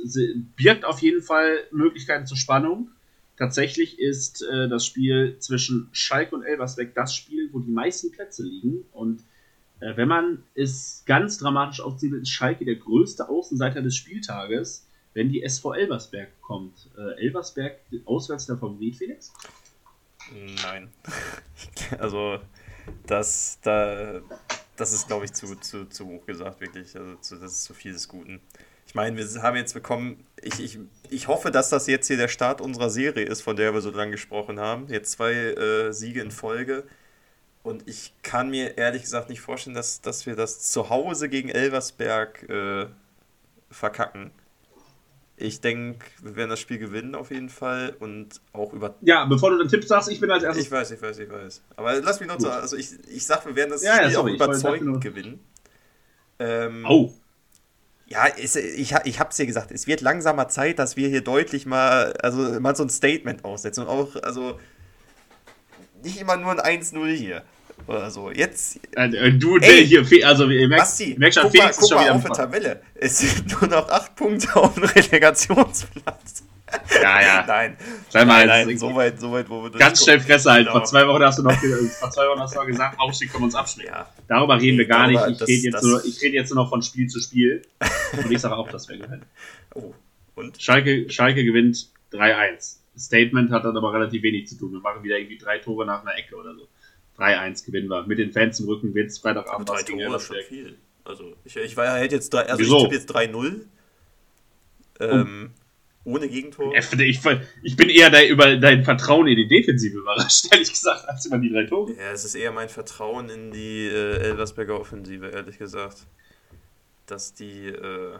birgt auf jeden Fall Möglichkeiten zur Spannung. Tatsächlich ist äh, das Spiel zwischen Schalke und Elversberg das Spiel, wo die meisten Plätze liegen. Und äh, wenn man es ganz dramatisch aufzieht, ist Schalke der größte Außenseiter des Spieltages, wenn die SV Elversberg kommt. Äh, Elversberg auswärts der Favorit, Felix? Nein. also, das, da, das ist, glaube ich, zu, zu, zu hoch gesagt, wirklich. Also, zu, das ist zu viel des Guten. Ich meine, wir haben jetzt bekommen, ich, ich, ich hoffe, dass das jetzt hier der Start unserer Serie ist, von der wir so lange gesprochen haben. Jetzt zwei äh, Siege in Folge. Und ich kann mir ehrlich gesagt nicht vorstellen, dass, dass wir das zu Hause gegen Elversberg äh, verkacken. Ich denke, wir werden das Spiel gewinnen auf jeden Fall und auch über. Ja, bevor du den Tipp sagst, ich bin als erstes. Ich weiß, ich weiß, ich weiß. Aber lass mich noch zu. Also ich, ich sag, wir werden das Ja, ja, Spiel sorry, auch überzeugend gewinnen. Ähm, Oh, Ja, es, ich, ich hab's dir gesagt, es wird langsamer Zeit, dass wir hier deutlich mal, also mal so ein Statement aussetzen und auch, also nicht immer nur ein 1-0 hier oder so. Jetzt, äh, du, Ey, der hier, also ihr merkt, Basti, merkt schon, guck mal, Felix ist guck schon mal wieder auf Fahren. Tabelle. Es sind nur noch 8 Punkte auf dem Relegationsplatz. Ja, ja. Nein, Sei mal, nein, nein, so weit, so weit, wo wir Ganz durchgucken. schnell Fresse halt. Vor zwei Wochen hast du noch, vor zwei Wochen hast du noch gesagt, Aufstieg können wir uns abschneiden. Ja, Darüber reden wir gar nicht. Ich das- rede jetzt, das- nur, ich rede jetzt nur noch von Spiel zu Spiel. Und ich sage auch, dass wir gewinnen. oh, und? Schalke, Schalke gewinnt 3-1. Statement hat dann aber relativ wenig zu tun. Wir machen wieder irgendwie drei Tore nach einer Ecke oder so. 3-1 gewinnen wir. Mit den Fans im Rücken wird es Freitagabend drei Tore ist schon viel. Also, ich, ich war, hätte jetzt, drei, also Wieso? ich tippe jetzt 3-0. Ähm, ohne Gegentor. Ich, ich, bin eher dein, über dein Vertrauen in die Defensive überrascht, ehrlich gesagt, als über die drei Tore. Ja, es ist eher mein Vertrauen in die äh, Elversberger Offensive, ehrlich gesagt. Dass die, äh,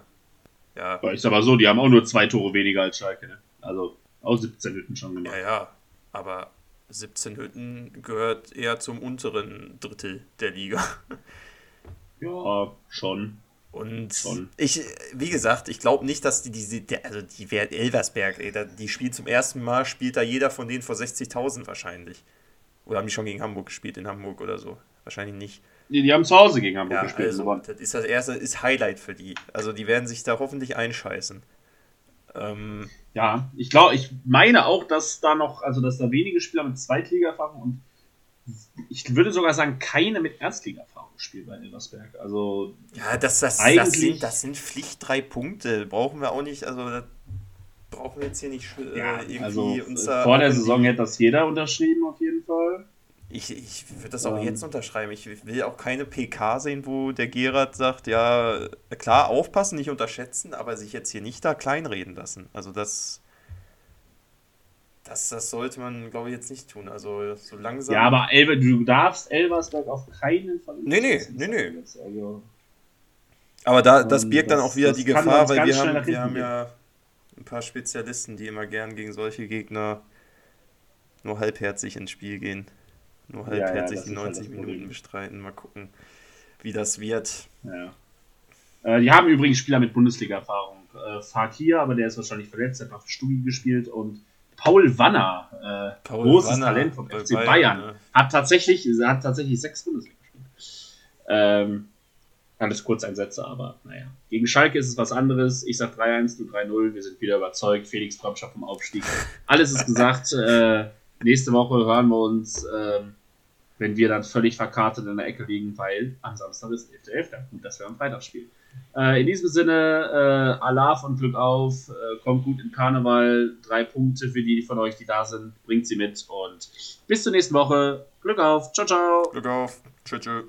ja, Aber ich sag mal so, die haben auch nur zwei Tore weniger als Schalke. Ne? Also auch 17 Hütten schon gemacht. ja, ja, aber 17 Hütten gehört eher zum unteren Drittel der Liga. Ja, schon. Und Schon. ich, wie gesagt, ich glaube nicht, dass die, die, die also die Elversberg, ey, die spielt zum ersten Mal, spielt da jeder von denen vor 60.000 wahrscheinlich. Oder haben die schon gegen Hamburg gespielt, in Hamburg oder so? Wahrscheinlich nicht. Die, die haben zu Hause gegen Hamburg Ja, gespielt. also, aber- das ist das erste, ist Highlight für die. Also die werden sich da hoffentlich einscheißen. Ähm, Ja, ich glaube, ich meine auch, dass da noch, also dass da wenige Spieler mit Zweitliga-Erfahrung und ich würde sogar sagen, keine mit Erstliga-Erfahrung spielen bei Elversberg. Also, ja, das, das, das, sind, das sind Pflicht drei Punkte. Brauchen wir auch nicht, also das brauchen wir jetzt hier nicht äh, ja, irgendwie also uns da vor der Saison hätte das jeder unterschrieben, auf jeden Fall. Ich, ich würde das auch Ähm. jetzt unterschreiben. Ich will auch keine PK sehen, wo der Gerard sagt, ja, klar, aufpassen, nicht unterschätzen, aber sich jetzt hier nicht da kleinreden lassen. Also das, das, das sollte man, glaube ich, jetzt nicht tun. Also so langsam. Ja, aber Elver, du darfst Elversberg auf keinen Fall. Nee, nee, nee, nee. Also, Aber da, das birgt dann das- auch wieder die Gefahr, weil wir haben, wir haben ja ein paar Spezialisten, die immer gern gegen solche Gegner nur halbherzig ins Spiel gehen. Nur Ja, ja, halbherzig das die ist halt 90 das Minuten bestreiten. Mal gucken, wie das wird. ja. Äh, die haben übrigens Spieler mit Bundesliga-Erfahrung. Äh, Fakir, aber der ist wahrscheinlich verletzt, hat auf Stuggi gespielt und Paul Wanner, äh, Paul großes Wanner Talent vom FC Bayern, Bayern, ne? hat tatsächlich, hat tatsächlich sechs Bundesliga-Spiele. Ähm, alles Kurzeinsätze, aber naja. Gegen Schalke ist es was anderes. Ich sag 3-1, du 3-0. Wir sind wieder überzeugt. Felix träumt schon vom Aufstieg. Alles ist gesagt. äh, nächste Woche hören wir uns, ähm, wenn wir dann völlig verkartet in der Ecke liegen, weil am Samstag ist 11.11. Gut, dass wir am Freitag spielen. Äh, in diesem Sinne, äh, Allah und Glück auf. Äh, kommt gut in Karneval. Drei Punkte für die von euch, die da sind. Bringt sie mit und bis zur nächsten Woche. Glück auf. Ciao, ciao. Glück auf. Tschüss.